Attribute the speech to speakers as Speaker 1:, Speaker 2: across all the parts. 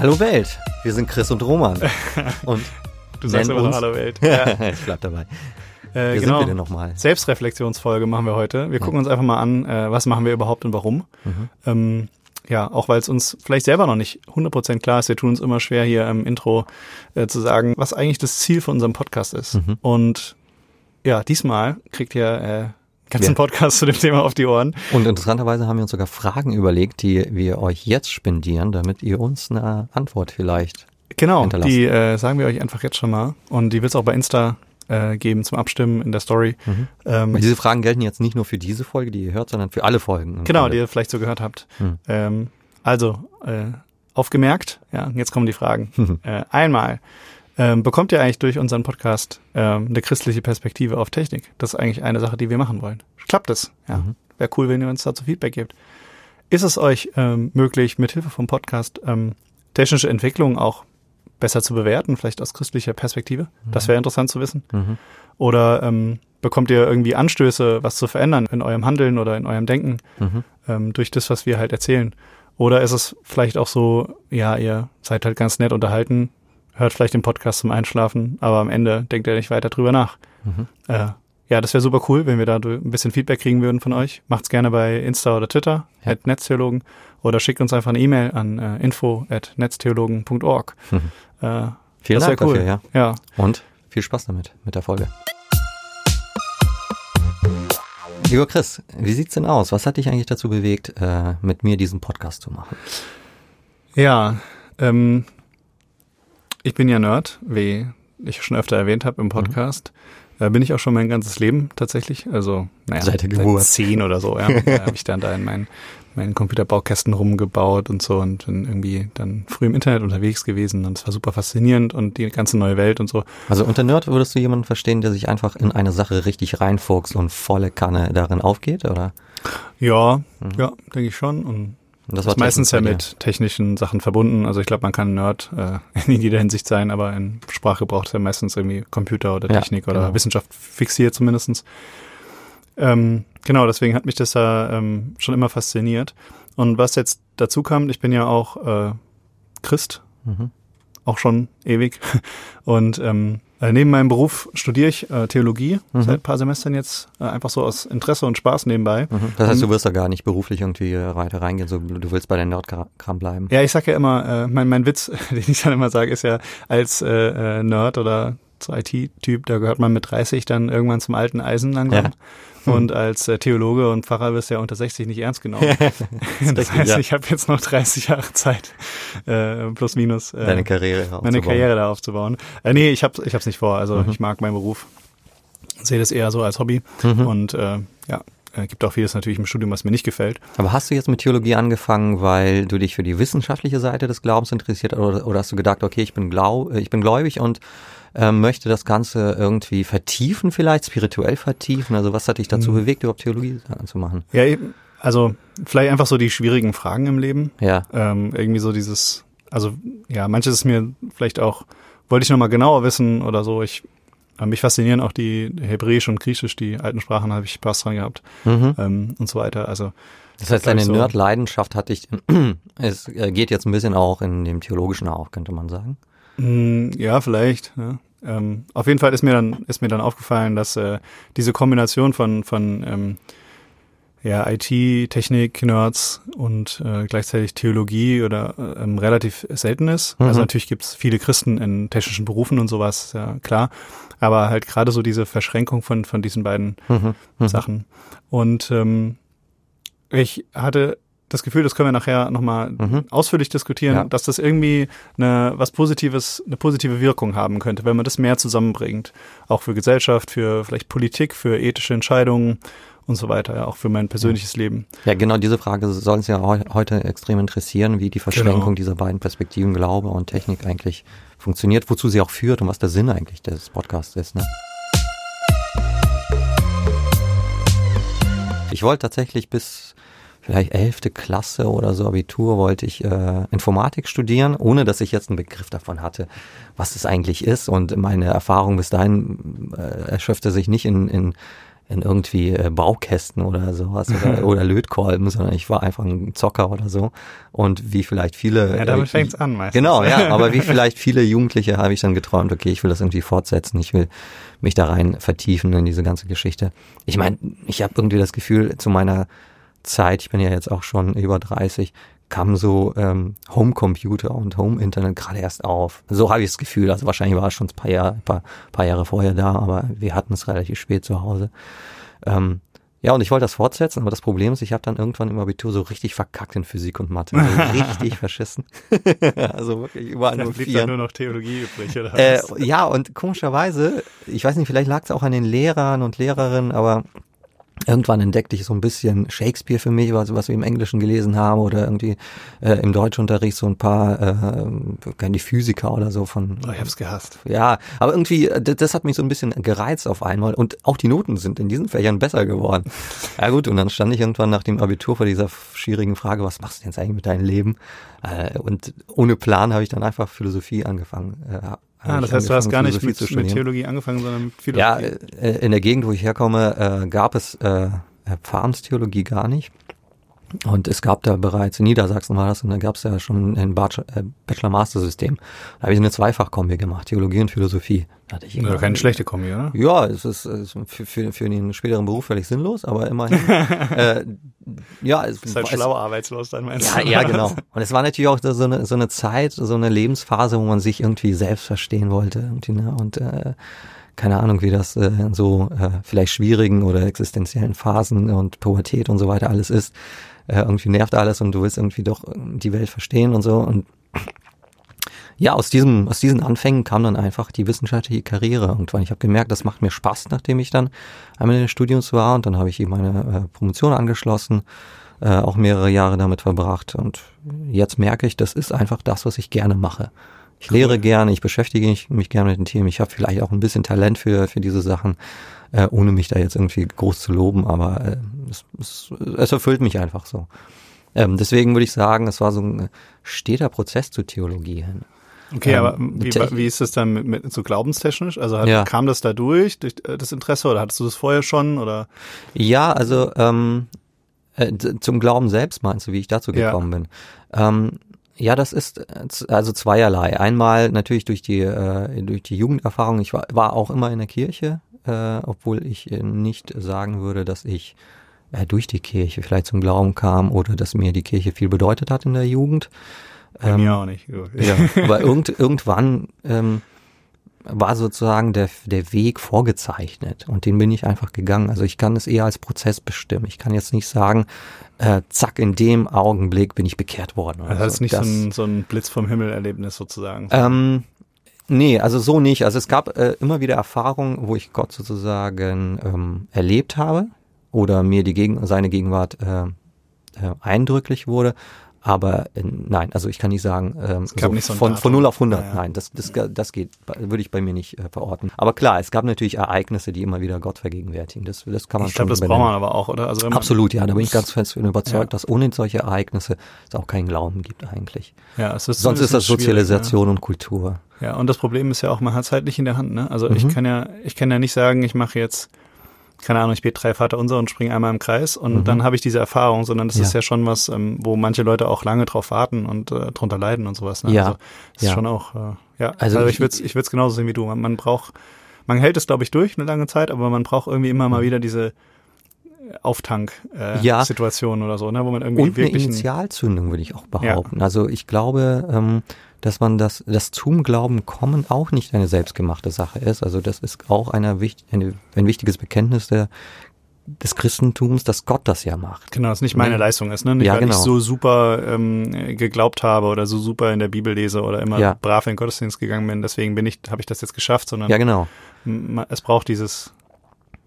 Speaker 1: Hallo Welt, wir sind Chris und Roman. Und
Speaker 2: du sagst immer noch Hallo Welt.
Speaker 1: Ja. ich bleib dabei.
Speaker 2: Äh,
Speaker 1: wir
Speaker 2: genau.
Speaker 1: sind wir denn nochmal?
Speaker 2: Selbstreflexionsfolge machen wir heute. Wir gucken uns einfach mal an, äh, was machen wir überhaupt und warum.
Speaker 1: Mhm.
Speaker 2: Ähm, ja, auch weil es uns vielleicht selber noch nicht 100% klar ist. Wir tun uns immer schwer hier im Intro äh, zu sagen, was eigentlich das Ziel von unserem Podcast ist.
Speaker 1: Mhm.
Speaker 2: Und ja, diesmal kriegt ihr äh, ganzen
Speaker 1: Ja.
Speaker 2: Podcast zu dem Thema auf die Ohren.
Speaker 1: Und interessanterweise haben wir uns sogar Fragen überlegt, die wir euch jetzt spendieren, damit ihr uns eine Antwort vielleicht.
Speaker 2: Genau, die äh, sagen wir euch einfach jetzt schon mal. Und die wird es auch bei Insta äh, geben zum Abstimmen in der Story.
Speaker 1: Mhm.
Speaker 2: Ähm,
Speaker 1: diese Fragen gelten jetzt nicht nur für diese Folge, die ihr hört, sondern für alle Folgen.
Speaker 2: Genau, die ihr vielleicht so gehört habt.
Speaker 1: Hm.
Speaker 2: Ähm, also, äh, aufgemerkt, ja, jetzt kommen die Fragen. äh, einmal, ähm, bekommt ihr eigentlich durch unseren Podcast ähm, eine christliche Perspektive auf Technik? Das ist eigentlich eine Sache, die wir machen wollen. Klappt es? Ja.
Speaker 1: Mhm.
Speaker 2: Wäre cool, wenn ihr uns dazu Feedback gebt. Ist es euch ähm, möglich, mithilfe vom Podcast ähm, technische Entwicklungen auch besser zu bewerten, vielleicht aus christlicher Perspektive? Das wäre interessant zu wissen.
Speaker 1: Mhm.
Speaker 2: Oder ähm, bekommt ihr irgendwie Anstöße, was zu verändern in eurem Handeln oder in eurem Denken?
Speaker 1: Mhm.
Speaker 2: ähm, durch das, was wir halt erzählen. Oder ist es vielleicht auch so, ja, ihr seid halt ganz nett unterhalten, hört vielleicht den Podcast zum Einschlafen, aber am Ende denkt ihr nicht weiter drüber nach.
Speaker 1: Mhm.
Speaker 2: Äh, ja, das wäre super cool, wenn wir da ein bisschen Feedback kriegen würden von euch. Macht's gerne bei Insta oder Twitter,
Speaker 1: Ja.
Speaker 2: at Netztheologen, oder schickt uns einfach eine E-Mail an äh, info at netztheologen.org.
Speaker 1: Mhm.
Speaker 2: Äh,
Speaker 1: Vielen
Speaker 2: das
Speaker 1: Dank
Speaker 2: cool.
Speaker 1: dafür, ja.
Speaker 2: ja.
Speaker 1: Und viel Spaß damit, mit der Folge. Lieber Chris, wie sieht's denn aus? Was hat dich eigentlich dazu bewegt, äh, mit mir diesen Podcast zu machen?
Speaker 2: Ja, ähm, ich bin ja Nerd, wie ich schon öfter erwähnt habe im
Speaker 1: Mhm.
Speaker 2: Podcast. Äh, bin ich auch schon mein ganzes Leben tatsächlich. Also, naja,
Speaker 1: Seit der Geburt.
Speaker 2: Seit zehn oder so, ja. da habe ich dann da in meinen, meinen Computerbaukästen rumgebaut und so und bin irgendwie dann früh im Internet unterwegs gewesen und es war super faszinierend und die ganze neue Welt und so.
Speaker 1: Also unter Nerd würdest du jemanden verstehen, der sich einfach in eine Sache richtig reinfuchst und volle Kanne darin aufgeht, oder?
Speaker 2: Ja,
Speaker 1: Mhm.
Speaker 2: ja, denke ich schon. Und
Speaker 1: Und
Speaker 2: das ist meistens ja mit technischen Sachen verbunden. Also ich glaube, man kann Nerd äh, in jeder Hinsicht sein, aber in Sprachgebrauch ist ja meistens irgendwie Computer oder
Speaker 1: Ja,
Speaker 2: Technik oder
Speaker 1: genau.
Speaker 2: Wissenschaft fixiert zumindestens. Ähm, genau, deswegen hat mich das da ähm, schon immer fasziniert. Und was jetzt dazu kam, ich bin ja auch äh, Christ.
Speaker 1: Mhm.
Speaker 2: auch schon ewig. Und ähm, äh, neben meinem Beruf studiere ich äh, Theologie
Speaker 1: Mhm.
Speaker 2: seit ein paar Semestern jetzt, äh, einfach so aus Interesse und Spaß nebenbei.
Speaker 1: Mhm. Das heißt, du wirst da gar nicht beruflich irgendwie weiter reingehen, so, du willst bei der Nerdkram bleiben.
Speaker 2: Ja, ich sag ja immer, äh, mein, mein Witz, den ich dann immer sage, ist ja, als äh, äh, Nerd oder IT-Typ, da gehört man mit 30 dann irgendwann zum alten Eisen langsam.
Speaker 1: Ja.
Speaker 2: Und als äh, Theologe und Pfarrer wirst du ja unter 60 nicht ernst genommen. das
Speaker 1: richtig,
Speaker 2: heißt,
Speaker 1: ja.
Speaker 2: ich habe jetzt noch 30 Jahre Zeit, äh, plus minus, äh,
Speaker 1: Deine Karriere
Speaker 2: meine. Karriere da aufzubauen. Äh, nee, ich habe ich hab's nicht vor. Also
Speaker 1: Mhm.
Speaker 2: ich mag meinen Beruf, sehe das eher so als Hobby.
Speaker 1: Mhm.
Speaker 2: Und äh, ja, äh, gibt auch vieles natürlich im Studium, was mir nicht gefällt.
Speaker 1: Aber hast du jetzt mit Theologie angefangen, weil du dich für die wissenschaftliche Seite des Glaubens interessiert oder, oder hast du gedacht, okay, ich bin, glau ich bin gläubig und ähm, möchte das Ganze irgendwie vertiefen, vielleicht spirituell vertiefen? Also was hat dich dazu
Speaker 2: Mhm.
Speaker 1: bewegt, überhaupt Theologie anzumachen?
Speaker 2: Ja, eben, also vielleicht einfach so die schwierigen Fragen im Leben.
Speaker 1: Ja.
Speaker 2: ähm, irgendwie so dieses, also ja, manches ist mir vielleicht auch, wollte ich nochmal genauer wissen oder so. Ich, äh, mich faszinieren auch die Hebräisch und Griechisch, die alten Sprachen, habe ich Spaß dran gehabt
Speaker 1: Mhm.
Speaker 2: ähm, und so weiter. Also
Speaker 1: Das heißt, deine
Speaker 2: ich so.
Speaker 1: Nerd-Leidenschaft hat dich, es äh, geht jetzt ein bisschen auch in dem Theologischen auch, könnte man sagen.
Speaker 2: Mh, ja, vielleicht. Ja. Ähm, auf jeden Fall ist mir dann ist mir dann aufgefallen, dass äh, diese Kombination von von ähm, ja, IT, Technik, Nerds und äh, gleichzeitig Theologie oder äh, ähm, relativ selten ist.
Speaker 1: Mhm.
Speaker 2: Also natürlich gibt's viele Christen in technischen Berufen und sowas, ja klar. Aber halt gerade so diese Verschränkung von, von diesen beiden
Speaker 1: Mhm. Mhm.
Speaker 2: Sachen. Und ähm, ich hatte das Gefühl, das können wir nachher nochmal
Speaker 1: Mhm.
Speaker 2: ausführlich diskutieren,
Speaker 1: Ja.
Speaker 2: dass das irgendwie eine was Positives, eine positive Wirkung haben könnte, wenn man das mehr zusammenbringt. Auch für Gesellschaft, für vielleicht Politik, für ethische Entscheidungen und so weiter, ja, auch für mein persönliches Leben.
Speaker 1: Ja, genau diese Frage soll uns ja heu heute extrem interessieren, wie die Verschränkung
Speaker 2: Genau.
Speaker 1: dieser beiden Perspektiven Glaube und Technik eigentlich funktioniert, wozu sie auch führt und was der Sinn eigentlich des Podcasts ist. Ne? Ich wollte tatsächlich bis vielleicht elfte Klasse oder so Abitur wollte ich äh, Informatik studieren, ohne dass ich jetzt einen Begriff davon hatte, was es eigentlich ist. Und meine Erfahrung bis dahin äh, erschöpfte sich nicht in, in in irgendwie äh, Baukästen oder sowas oder, oder Lötkolben, sondern ich war einfach ein Zocker oder so. Und wie vielleicht viele.
Speaker 2: Ja, damit äh, fängt's an meistens.
Speaker 1: Genau, ja, aber wie vielleicht viele Jugendliche habe ich dann geträumt, okay, ich will das irgendwie fortsetzen, ich will mich da rein vertiefen in diese ganze Geschichte. Ich meine, ich habe irgendwie das Gefühl, zu meiner Zeit, ich bin ja jetzt auch schon über 30, kam so ähm, Homecomputer und Home-Internet gerade erst auf. So habe ich das Gefühl. Also wahrscheinlich war es schon ein paar, Jahre, paar, paar Jahre vorher da, aber wir hatten es relativ spät zu Hause. Ähm, ja, und ich wollte das fortsetzen, aber das Problem ist, ich habe dann irgendwann im Abitur so richtig verkackt in Physik und Mathe. Also richtig verschissen.
Speaker 2: also wirklich überall nur vier. nur noch Theologie übrig, oder
Speaker 1: äh, Ja, und komischerweise, ich weiß nicht, vielleicht lag es auch an den Lehrern und Lehrerinnen, aber Irgendwann entdeckte ich so ein bisschen Shakespeare für mich, was, was wir im Englischen gelesen haben oder irgendwie äh, im Deutschunterricht so ein paar, äh, die Physiker oder so von.
Speaker 2: Oh, ich hab's gehasst.
Speaker 1: Ja, aber irgendwie, äh, das, das hat mich so ein bisschen gereizt auf einmal und auch die Noten sind in diesen Fächern besser geworden. Ja gut, und dann stand ich irgendwann nach dem Abitur vor dieser schwierigen Frage, was machst du denn jetzt eigentlich mit deinem Leben? Äh, und ohne Plan habe ich dann einfach Philosophie angefangen, äh,
Speaker 2: Ah, das heißt, du hast gar nicht mit, mit, Theologie angefangen, sondern mit Philosophie.
Speaker 1: Ja, äh, in der Gegend, wo ich herkomme, äh, gab es äh, Pfarrenstheologie gar nicht. Und es gab da bereits, in Niedersachsen war das, und da gab es ja schon ein äh, Bachelor-Master-System. Da habe ich eine Zweifachkombi gemacht, Theologie und Philosophie.
Speaker 2: Da hatte ich ja, keine schlechte Kombi, oder?
Speaker 1: Ja, es ist, es ist für, für, für den späteren Beruf völlig sinnlos, aber immerhin. äh,
Speaker 2: ja, es ist halt schlau arbeitslos dann meinst
Speaker 1: ja, du? Ja, genau. Und es war natürlich auch so eine, so eine Zeit, so eine Lebensphase, wo man sich irgendwie selbst verstehen wollte. Irgendwie, ne? Und äh, keine Ahnung, wie das äh, in so äh, vielleicht schwierigen oder existenziellen Phasen und Pubertät und so weiter alles ist äh, irgendwie nervt alles und du willst irgendwie doch die Welt verstehen und so. Und ja, aus diesem, aus diesen Anfängen kam dann einfach die wissenschaftliche Karriere irgendwann. Ich habe gemerkt, das macht mir Spaß, nachdem ich dann einmal in den Studiums war und dann habe ich eben meine äh, Promotion angeschlossen, äh, auch mehrere Jahre damit verbracht und jetzt merke ich, das ist einfach das, was ich gerne mache. Ich lehre gerne, ich beschäftige mich, mich gerne mit den Themen, ich habe vielleicht auch ein bisschen Talent für, für diese Sachen äh, ohne mich da jetzt irgendwie groß zu loben, aber äh, es, es, es erfüllt mich einfach so. Ähm, deswegen würde ich sagen, es war so ein steter Prozess zur Theologie hin.
Speaker 2: Okay, ähm, aber wie, wie ist das dann mit, mit so glaubenstechnisch? Also hat, ja. kam das da durch, durch äh, das Interesse oder hattest du das vorher schon oder?
Speaker 1: Ja, also ähm, äh, zum Glauben selbst meinst du, wie ich dazu gekommen ja. bin. Ähm, ja, das ist äh, also zweierlei. Einmal natürlich durch die äh, durch die Jugenderfahrung. Ich war, war auch immer in der Kirche äh, obwohl ich äh, nicht sagen würde, dass ich äh, durch die Kirche vielleicht zum Glauben kam oder dass mir die Kirche viel bedeutet hat in der Jugend.
Speaker 2: Bei ähm, mir auch nicht.
Speaker 1: ja, aber irgend, irgendwann ähm, war sozusagen der, der Weg vorgezeichnet und den bin ich einfach gegangen. Also ich kann es eher als Prozess bestimmen. Ich kann jetzt nicht sagen, äh, zack, in dem Augenblick bin ich bekehrt worden.
Speaker 2: Also das ist nicht das, so, ein, so ein Blitz vom Himmel Erlebnis sozusagen.
Speaker 1: Ähm, Nee, also so nicht. Also es gab äh, immer wieder Erfahrungen, wo ich Gott sozusagen ähm, erlebt habe oder mir die Gegen seine Gegenwart äh, äh, eindrücklich wurde. Aber äh, nein, also ich kann nicht sagen, ähm, so nicht so von, von 0 auf 100, ja, ja. nein, das, das, das geht, würde ich bei mir nicht äh, verorten. Aber klar, es gab natürlich Ereignisse, die immer wieder Gott vergegenwärtigen. Das, das kann man
Speaker 2: ich schon Ich glaube, das braucht man aber auch, oder?
Speaker 1: Also Absolut, ja, da bin ich ganz fest überzeugt, ja. dass ohne solche Ereignisse es auch keinen Glauben gibt eigentlich. Ja, es ist Sonst ist das Sozialisation und Kultur.
Speaker 2: Ja, und das Problem ist ja auch, man hat es halt nicht in der Hand. Ne? Also mhm. ich kann ja, ich kann ja nicht sagen, ich mache jetzt keine Ahnung, ich bete drei Vater unser und springe einmal im Kreis und mhm. dann habe ich diese Erfahrung, sondern das ja. ist ja schon was, ähm, wo manche Leute auch lange drauf warten und äh, drunter leiden und sowas. Ne?
Speaker 1: Ja.
Speaker 2: Also das ja. ist schon auch, äh, ja, also, also ich würde es ich würd's genauso sehen wie du. Man, man braucht, man hält es, glaube ich, durch eine lange Zeit, aber man braucht irgendwie immer mal mhm. wieder diese Auftank-Situation äh, ja. oder so, ne, wo man irgendwie
Speaker 1: und wirklich eine Initialzündung würde ich auch behaupten. Ja. Also ich glaube, ähm, dass man das, das zum Glauben kommen auch nicht eine selbstgemachte Sache ist. Also das ist auch eine, eine, ein wichtiges Bekenntnis der, des Christentums, dass Gott das ja macht.
Speaker 2: Genau, dass nicht meine ne? Leistung ist, ne? Nicht,
Speaker 1: ja,
Speaker 2: weil
Speaker 1: genau.
Speaker 2: ich so super ähm, geglaubt habe oder so super in der Bibel lese oder immer ja. brav in den Gottesdienst gegangen bin, deswegen bin ich, habe ich das jetzt geschafft, sondern
Speaker 1: ja, genau.
Speaker 2: es braucht dieses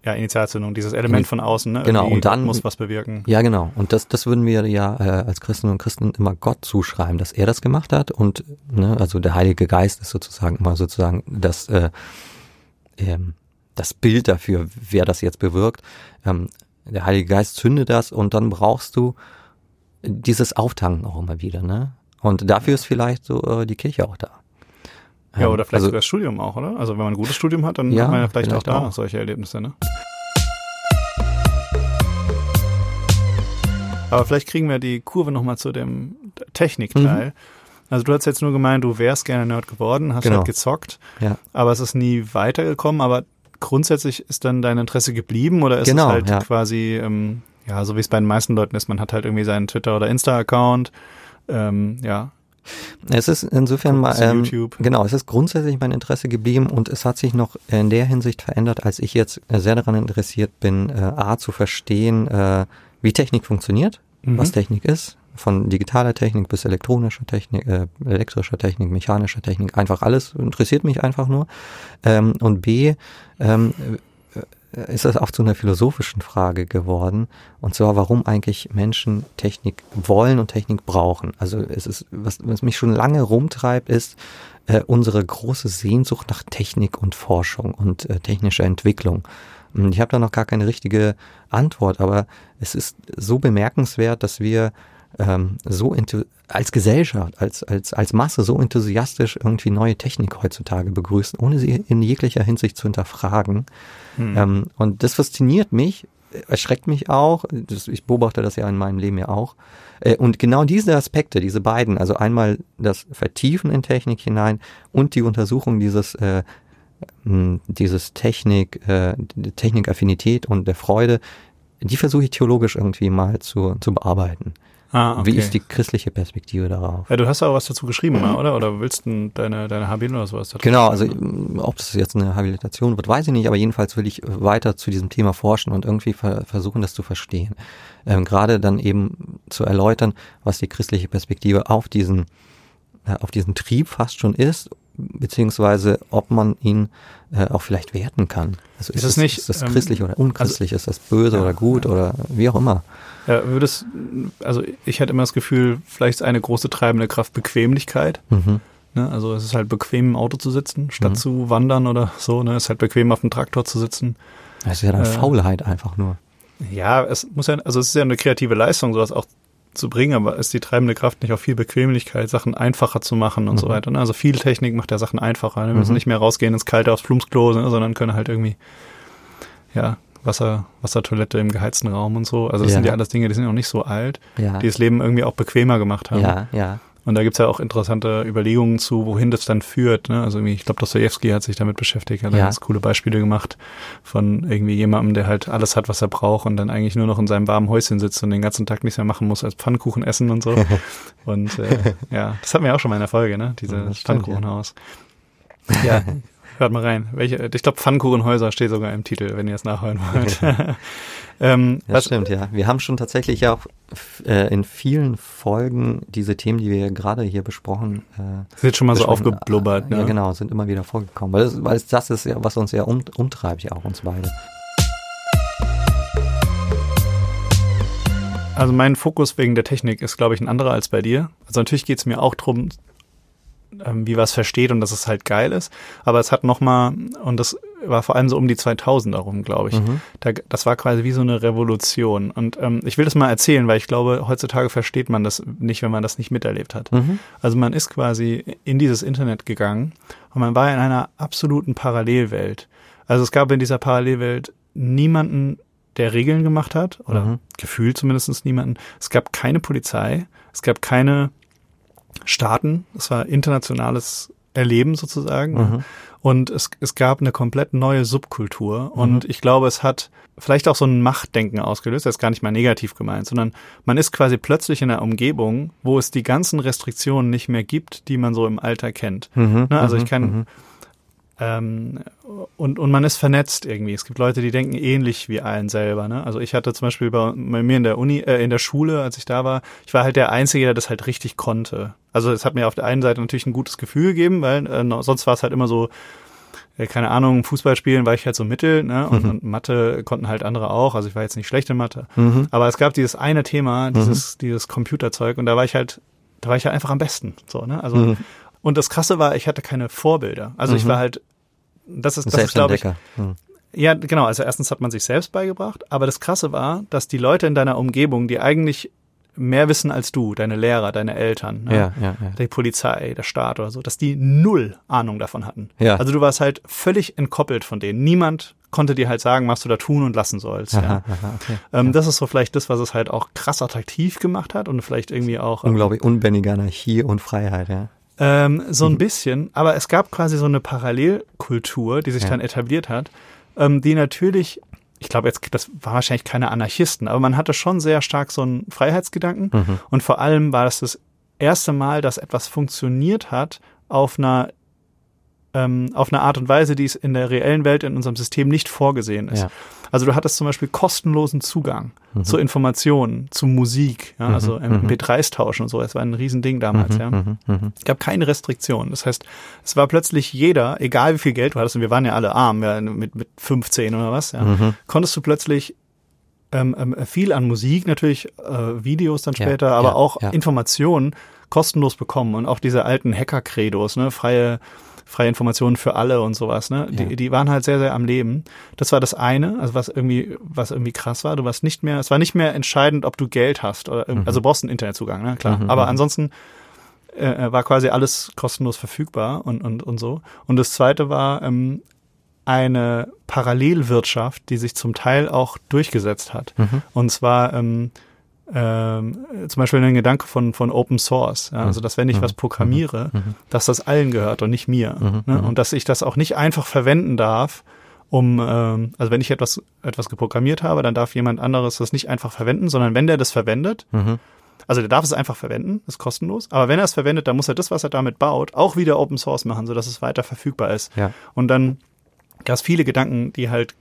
Speaker 2: ja, Initialzündung, dieses Element von außen, ne?
Speaker 1: Genau,
Speaker 2: Irgendwie
Speaker 1: und dann
Speaker 2: muss was bewirken.
Speaker 1: Ja, genau. Und das, das würden wir ja äh, als Christen und Christen immer Gott zuschreiben, dass er das gemacht hat und ne, also der Heilige Geist ist sozusagen immer sozusagen das äh, ähm, das Bild dafür, wer das jetzt bewirkt. Ähm, der Heilige Geist zündet das und dann brauchst du dieses Auftanken auch immer wieder, ne? Und dafür ist vielleicht so äh, die Kirche auch da.
Speaker 2: Ja, oder vielleicht also, sogar das Studium auch, oder? Also wenn man ein gutes Studium hat, dann ja, hat man ja vielleicht, vielleicht auch da auch. solche Erlebnisse, ne? Aber vielleicht kriegen wir die Kurve nochmal zu dem Technikteil. Mhm. Also du hast jetzt nur gemeint, du wärst gerne Nerd geworden, hast genau. halt gezockt, ja. aber es ist nie weitergekommen. Aber grundsätzlich ist dann dein Interesse geblieben oder ist genau, es halt ja. quasi, ähm, ja, so wie es bei den meisten Leuten ist, man hat halt irgendwie seinen Twitter- oder Insta-Account. Ähm, ja,
Speaker 1: es ist insofern mal, ähm, genau, es ist grundsätzlich mein Interesse geblieben und es hat sich noch in der Hinsicht verändert, als ich jetzt sehr daran interessiert bin, äh, A, zu verstehen, äh, wie Technik funktioniert, mhm. was Technik ist, von digitaler Technik bis elektronischer Technik, äh, elektrischer Technik, mechanischer Technik, einfach alles interessiert mich einfach nur. Ähm, und B, ähm, ist das auch zu einer philosophischen Frage geworden. Und zwar, warum eigentlich Menschen Technik wollen und Technik brauchen. Also es ist, was, was mich schon lange rumtreibt, ist äh, unsere große Sehnsucht nach Technik und Forschung und äh, technischer Entwicklung. Und ich habe da noch gar keine richtige Antwort, aber es ist so bemerkenswert, dass wir ähm, so als Gesellschaft, als, als, als Masse so enthusiastisch irgendwie neue Technik heutzutage begrüßen, ohne sie in jeglicher Hinsicht zu hinterfragen. Hm. Ähm, und das fasziniert mich, erschreckt mich auch. Das, ich beobachte das ja in meinem Leben ja auch. Äh, und genau diese Aspekte, diese beiden, also einmal das Vertiefen in Technik hinein und die Untersuchung dieses äh, dieses Technik, äh, Technikaffinität und der Freude, die versuche ich theologisch irgendwie mal zu, zu bearbeiten. Ah, okay. Wie ist die christliche Perspektive darauf?
Speaker 2: Ja, du hast auch was dazu geschrieben, oder? Oder willst du deine, deine Habilitation oder sowas
Speaker 1: dazu Genau, also ob das jetzt eine Habilitation wird, weiß ich nicht, aber jedenfalls will ich weiter zu diesem Thema forschen und irgendwie ver versuchen, das zu verstehen. Ähm, Gerade dann eben zu erläutern, was die christliche Perspektive auf diesen, äh, auf diesen Trieb fast schon ist beziehungsweise ob man ihn äh, auch vielleicht werten kann. Also ist, ist es nicht, ist das christlich ähm, oder unchristlich, also, ist das böse ja, oder gut ja. oder wie auch immer.
Speaker 2: Ja, würdest, also ich hatte immer das Gefühl, vielleicht ist eine große treibende Kraft Bequemlichkeit. Mhm. Ne? Also es ist halt bequem im Auto zu sitzen, statt mhm. zu wandern oder so. Ne? Es ist halt bequem auf dem Traktor zu sitzen.
Speaker 1: Das ist ja dann äh, Faulheit einfach nur.
Speaker 2: Ja, es muss ja, also es ist ja eine kreative Leistung, sowas auch zu bringen, aber ist die treibende Kraft nicht auch viel Bequemlichkeit, Sachen einfacher zu machen und mhm. so weiter. Ne? Also viel Technik macht ja Sachen einfacher. Ne? Wir mhm. müssen nicht mehr rausgehen ins Kalte aufs Plumpsklo, ne? sondern können halt irgendwie, ja, Wasser, Wassertoilette im geheizten Raum und so. Also das ja. sind ja alles Dinge, die sind auch nicht so alt, ja. die das Leben irgendwie auch bequemer gemacht haben.
Speaker 1: Ja, ja.
Speaker 2: Und da gibt's ja auch interessante Überlegungen zu, wohin das dann führt. Ne? Also irgendwie, ich glaube, Dostoevsky hat sich damit beschäftigt, hat ja. ganz coole Beispiele gemacht von irgendwie jemandem, der halt alles hat, was er braucht und dann eigentlich nur noch in seinem warmen Häuschen sitzt und den ganzen Tag nichts mehr machen muss als Pfannkuchen essen und so. und äh, ja, das hatten wir auch schon mal in der Folge, ne? Dieses Pfannkuchenhaus. Ja. Hört mal rein. Welche, ich glaube, Pfannkuchenhäuser steht sogar im Titel, wenn ihr es nachhören wollt.
Speaker 1: ähm, das was, stimmt, ja. Wir haben schon tatsächlich ja auch äh, in vielen Folgen diese Themen, die wir gerade hier besprochen
Speaker 2: äh, sind schon mal so aufgeblubbert.
Speaker 1: Äh, ne? Ja, genau, sind immer wieder vorgekommen. Weil, es, weil das ist ja, was uns ja um, umtreibt, ja auch uns beide.
Speaker 2: Also mein Fokus wegen der Technik ist, glaube ich, ein anderer als bei dir. Also natürlich geht es mir auch drum ähm, wie was versteht und dass es halt geil ist. Aber es hat nochmal, und das war vor allem so um die 2000 herum, glaube ich. Mhm. Da, das war quasi wie so eine Revolution. Und ähm, ich will das mal erzählen, weil ich glaube, heutzutage versteht man das nicht, wenn man das nicht miterlebt hat. Mhm. Also man ist quasi in dieses Internet gegangen und man war in einer absoluten Parallelwelt. Also es gab in dieser Parallelwelt niemanden, der Regeln gemacht hat, oder mhm. gefühlt zumindest niemanden. Es gab keine Polizei, es gab keine Staaten. Es war internationales Erleben sozusagen. Mhm. Und es, es gab eine komplett neue Subkultur. Mhm. Und ich glaube, es hat vielleicht auch so ein Machtdenken ausgelöst. Das ist gar nicht mal negativ gemeint, sondern man ist quasi plötzlich in einer Umgebung, wo es die ganzen Restriktionen nicht mehr gibt, die man so im Alter kennt. Mhm. Ne? Also ich mhm. kann, mhm. Ähm, und, und man ist vernetzt irgendwie. Es gibt Leute, die denken ähnlich wie allen selber. Ne? Also ich hatte zum Beispiel bei, bei mir in der Uni, äh, in der Schule, als ich da war, ich war halt der Einzige, der das halt richtig konnte. Also es hat mir auf der einen Seite natürlich ein gutes Gefühl gegeben, weil äh, sonst war es halt immer so, äh, keine Ahnung, Fußball spielen war ich halt so mittel, ne? Und, mhm. und, Mathe konnten halt andere auch. Also ich war jetzt nicht schlecht in Mathe. Mhm. Aber es gab dieses eine Thema, dieses, mhm. dieses Computerzeug, und da war ich halt, da war ich halt einfach am besten. So, ne? Also mhm. Und das Krasse war, ich hatte keine Vorbilder. Also mhm. ich war halt, das ist, das ist glaube ich, mhm. ja genau. Also erstens hat man sich selbst beigebracht, aber das Krasse war, dass die Leute in deiner Umgebung, die eigentlich mehr wissen als du, deine Lehrer, deine Eltern, ne?
Speaker 1: Ja, ja, ja.
Speaker 2: die Polizei, der Staat oder so, dass die null Ahnung davon hatten.
Speaker 1: Ja.
Speaker 2: Also du warst halt völlig entkoppelt von denen. Niemand konnte dir halt sagen, was du da tun und lassen sollst. ja.
Speaker 1: Aha, aha, okay.
Speaker 2: Ähm, Das ist so vielleicht das, was es halt auch krass attraktiv gemacht hat und vielleicht irgendwie auch ähm,
Speaker 1: Unglaublich unbändige Anarchie und Freiheit, ja.
Speaker 2: Ähm, so
Speaker 1: Mhm.
Speaker 2: ein bisschen. Aber es gab quasi so eine Parallelkultur, die sich
Speaker 1: Ja.
Speaker 2: dann etabliert hat, ähm, die natürlich, ich glaube jetzt, das war wahrscheinlich keine Anarchisten, aber man hatte schon sehr stark so einen Freiheitsgedanken
Speaker 1: Mhm.
Speaker 2: und vor allem war das das erste Mal, dass etwas funktioniert hat auf einer ähm, auf eine Art und Weise, die es in der reellen Welt in unserem System nicht vorgesehen ist.
Speaker 1: Ja.
Speaker 2: Also du hattest zum Beispiel kostenlosen Zugang zu Informationen, zu Musik, ja, also MP3s tauschen und so. Das war ein Riesending damals. ja.
Speaker 1: Mhm, mhm.
Speaker 2: Es gab keine Restriktionen. Das heißt, es war plötzlich jeder, egal wie viel Geld du hattest, und wir waren ja alle arm, ja, mit, mit 15 oder was, ja,
Speaker 1: Mhm.
Speaker 2: konntest du plötzlich ähm, ähm, viel an Musik, natürlich äh, Videos dann
Speaker 1: Ja,
Speaker 2: später, aber
Speaker 1: ja,
Speaker 2: auch
Speaker 1: ja.
Speaker 2: Informationen kostenlos bekommen und auch diese alten Hacker-Credos, ne, freie freie Informationen für alle und sowas, ne?
Speaker 1: Ja.
Speaker 2: Die, die waren halt sehr, sehr am Leben. Das war das eine, also was irgendwie, was irgendwie krass war. Du warst nicht mehr, es war nicht mehr entscheidend, ob du Geld hast oder, irgend- also du brauchst einen Internetzugang, ne? Klar.
Speaker 1: Mhm,
Speaker 2: Aber
Speaker 1: mhm.
Speaker 2: ansonsten äh, war quasi alles kostenlos verfügbar und, und, und so. Und das zweite war ähm, eine Parallelwirtschaft, die sich zum Teil auch durchgesetzt hat.
Speaker 1: Mhm.
Speaker 2: Und zwar ähm, ähm, zum Beispiel ein Gedanke von, von Open Source. Ja? Also, dass wenn ich was programmiere, dass das allen gehört und nicht mir.
Speaker 1: Mhm.
Speaker 2: Ne? Und dass ich das auch nicht einfach verwenden darf, um, ähm, also wenn ich etwas, etwas geprogrammiert habe, dann darf jemand anderes das nicht einfach verwenden, sondern wenn der das verwendet,
Speaker 1: Mhm.
Speaker 2: also der darf es einfach verwenden, ist kostenlos, aber wenn er es verwendet, dann muss er das, was er damit baut, auch wieder Open Source machen, sodass es weiter verfügbar ist.
Speaker 1: Ja.
Speaker 2: Und dann gab es viele Gedanken, die halt,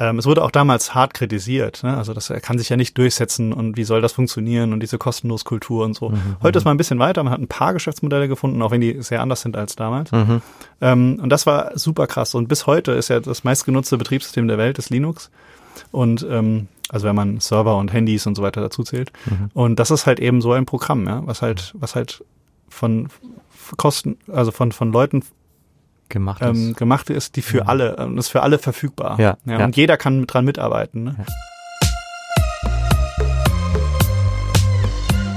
Speaker 2: ähm, es wurde auch damals hart kritisiert, ne? also das er kann sich ja nicht durchsetzen und wie soll das funktionieren und diese kostenlos Kultur und so. Heute ist man ein bisschen weiter, man hat ein paar Geschäftsmodelle gefunden, auch wenn die sehr anders sind als damals.
Speaker 1: Mhm.
Speaker 2: Ähm, und das war super krass. Und bis heute ist ja das meistgenutzte Betriebssystem der Welt ist Linux. Und ähm, also wenn man Server und Handys und so weiter dazu zählt. Und das ist halt eben so ein Programm, ja, was halt, was halt von Kosten, also von, von Leuten
Speaker 1: Gemacht
Speaker 2: ähm,
Speaker 1: ist.
Speaker 2: gemacht ist, die für alle, und ist für alle verfügbar.
Speaker 1: Ja, ja.
Speaker 2: Und jeder kann mit dran mitarbeiten. Ne?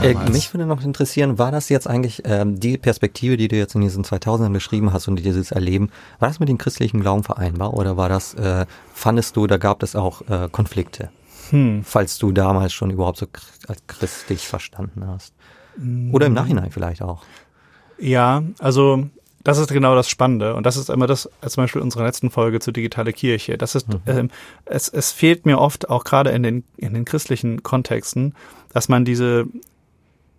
Speaker 1: Äh, mich würde noch interessieren, war das jetzt eigentlich ähm, die Perspektive, die du jetzt in diesen 2000ern beschrieben hast und dieses Erleben, war das mit dem christlichen Glauben vereinbar oder war das, äh, fandest du, da gab es auch äh, Konflikte,
Speaker 2: Hm.
Speaker 1: falls du damals schon überhaupt so als christlich verstanden hast? Oder im Nachhinein vielleicht auch.
Speaker 2: Ja, also das ist genau das Spannende und das ist immer das, äh, zum Beispiel unsere letzten Folge zur digitale Kirche. Das ist, ähm, es, es fehlt mir oft auch gerade in den in den christlichen Kontexten, dass man diese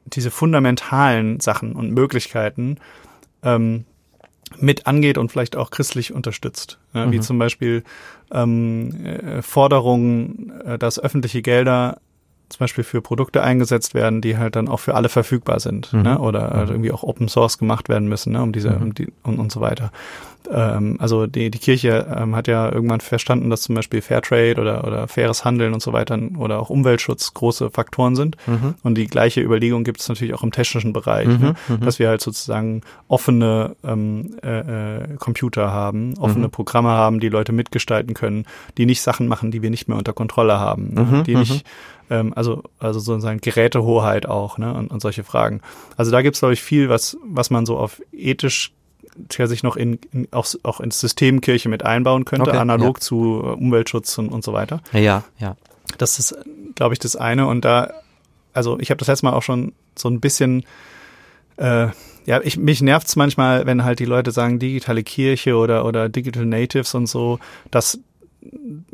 Speaker 2: diese fundamentalen Sachen und Möglichkeiten ähm, mit angeht und vielleicht auch christlich unterstützt. Ja, Wie zum Beispiel ähm, äh, Forderungen, äh, dass öffentliche Gelder zum Beispiel für Produkte eingesetzt werden, die halt dann auch für alle verfügbar sind, ne? oder halt irgendwie auch Open Source gemacht werden müssen, ne? um diese um die, und, und so weiter. Ähm, also die, die Kirche ähm, hat ja irgendwann verstanden, dass zum Beispiel Fairtrade oder, oder faires Handeln und so weiter oder auch Umweltschutz große Faktoren sind. Und die gleiche Überlegung gibt es natürlich auch im technischen Bereich, ne? dass wir halt sozusagen offene ähm, äh, äh, Computer haben, offene Programme haben, die Leute mitgestalten können, die nicht Sachen machen, die wir nicht mehr unter Kontrolle haben, ne? die nicht ähm, also also sozusagen Gerätehoheit auch ne? und, und solche Fragen. Also da gibt es glaube ich viel, was was man so auf ethisch der sich noch in, in auch, auch ins System Kirche mit einbauen könnte,
Speaker 1: Okay,
Speaker 2: analog zu äh, Umweltschutz und, und so weiter.
Speaker 1: Ja, ja.
Speaker 2: Das ist, glaube ich, das eine. Und da, also ich habe das letzte Mal auch schon so ein bisschen, äh, ja, ich, mich nervt's manchmal, wenn halt die Leute sagen, digitale Kirche oder, oder Digital Natives und so, dass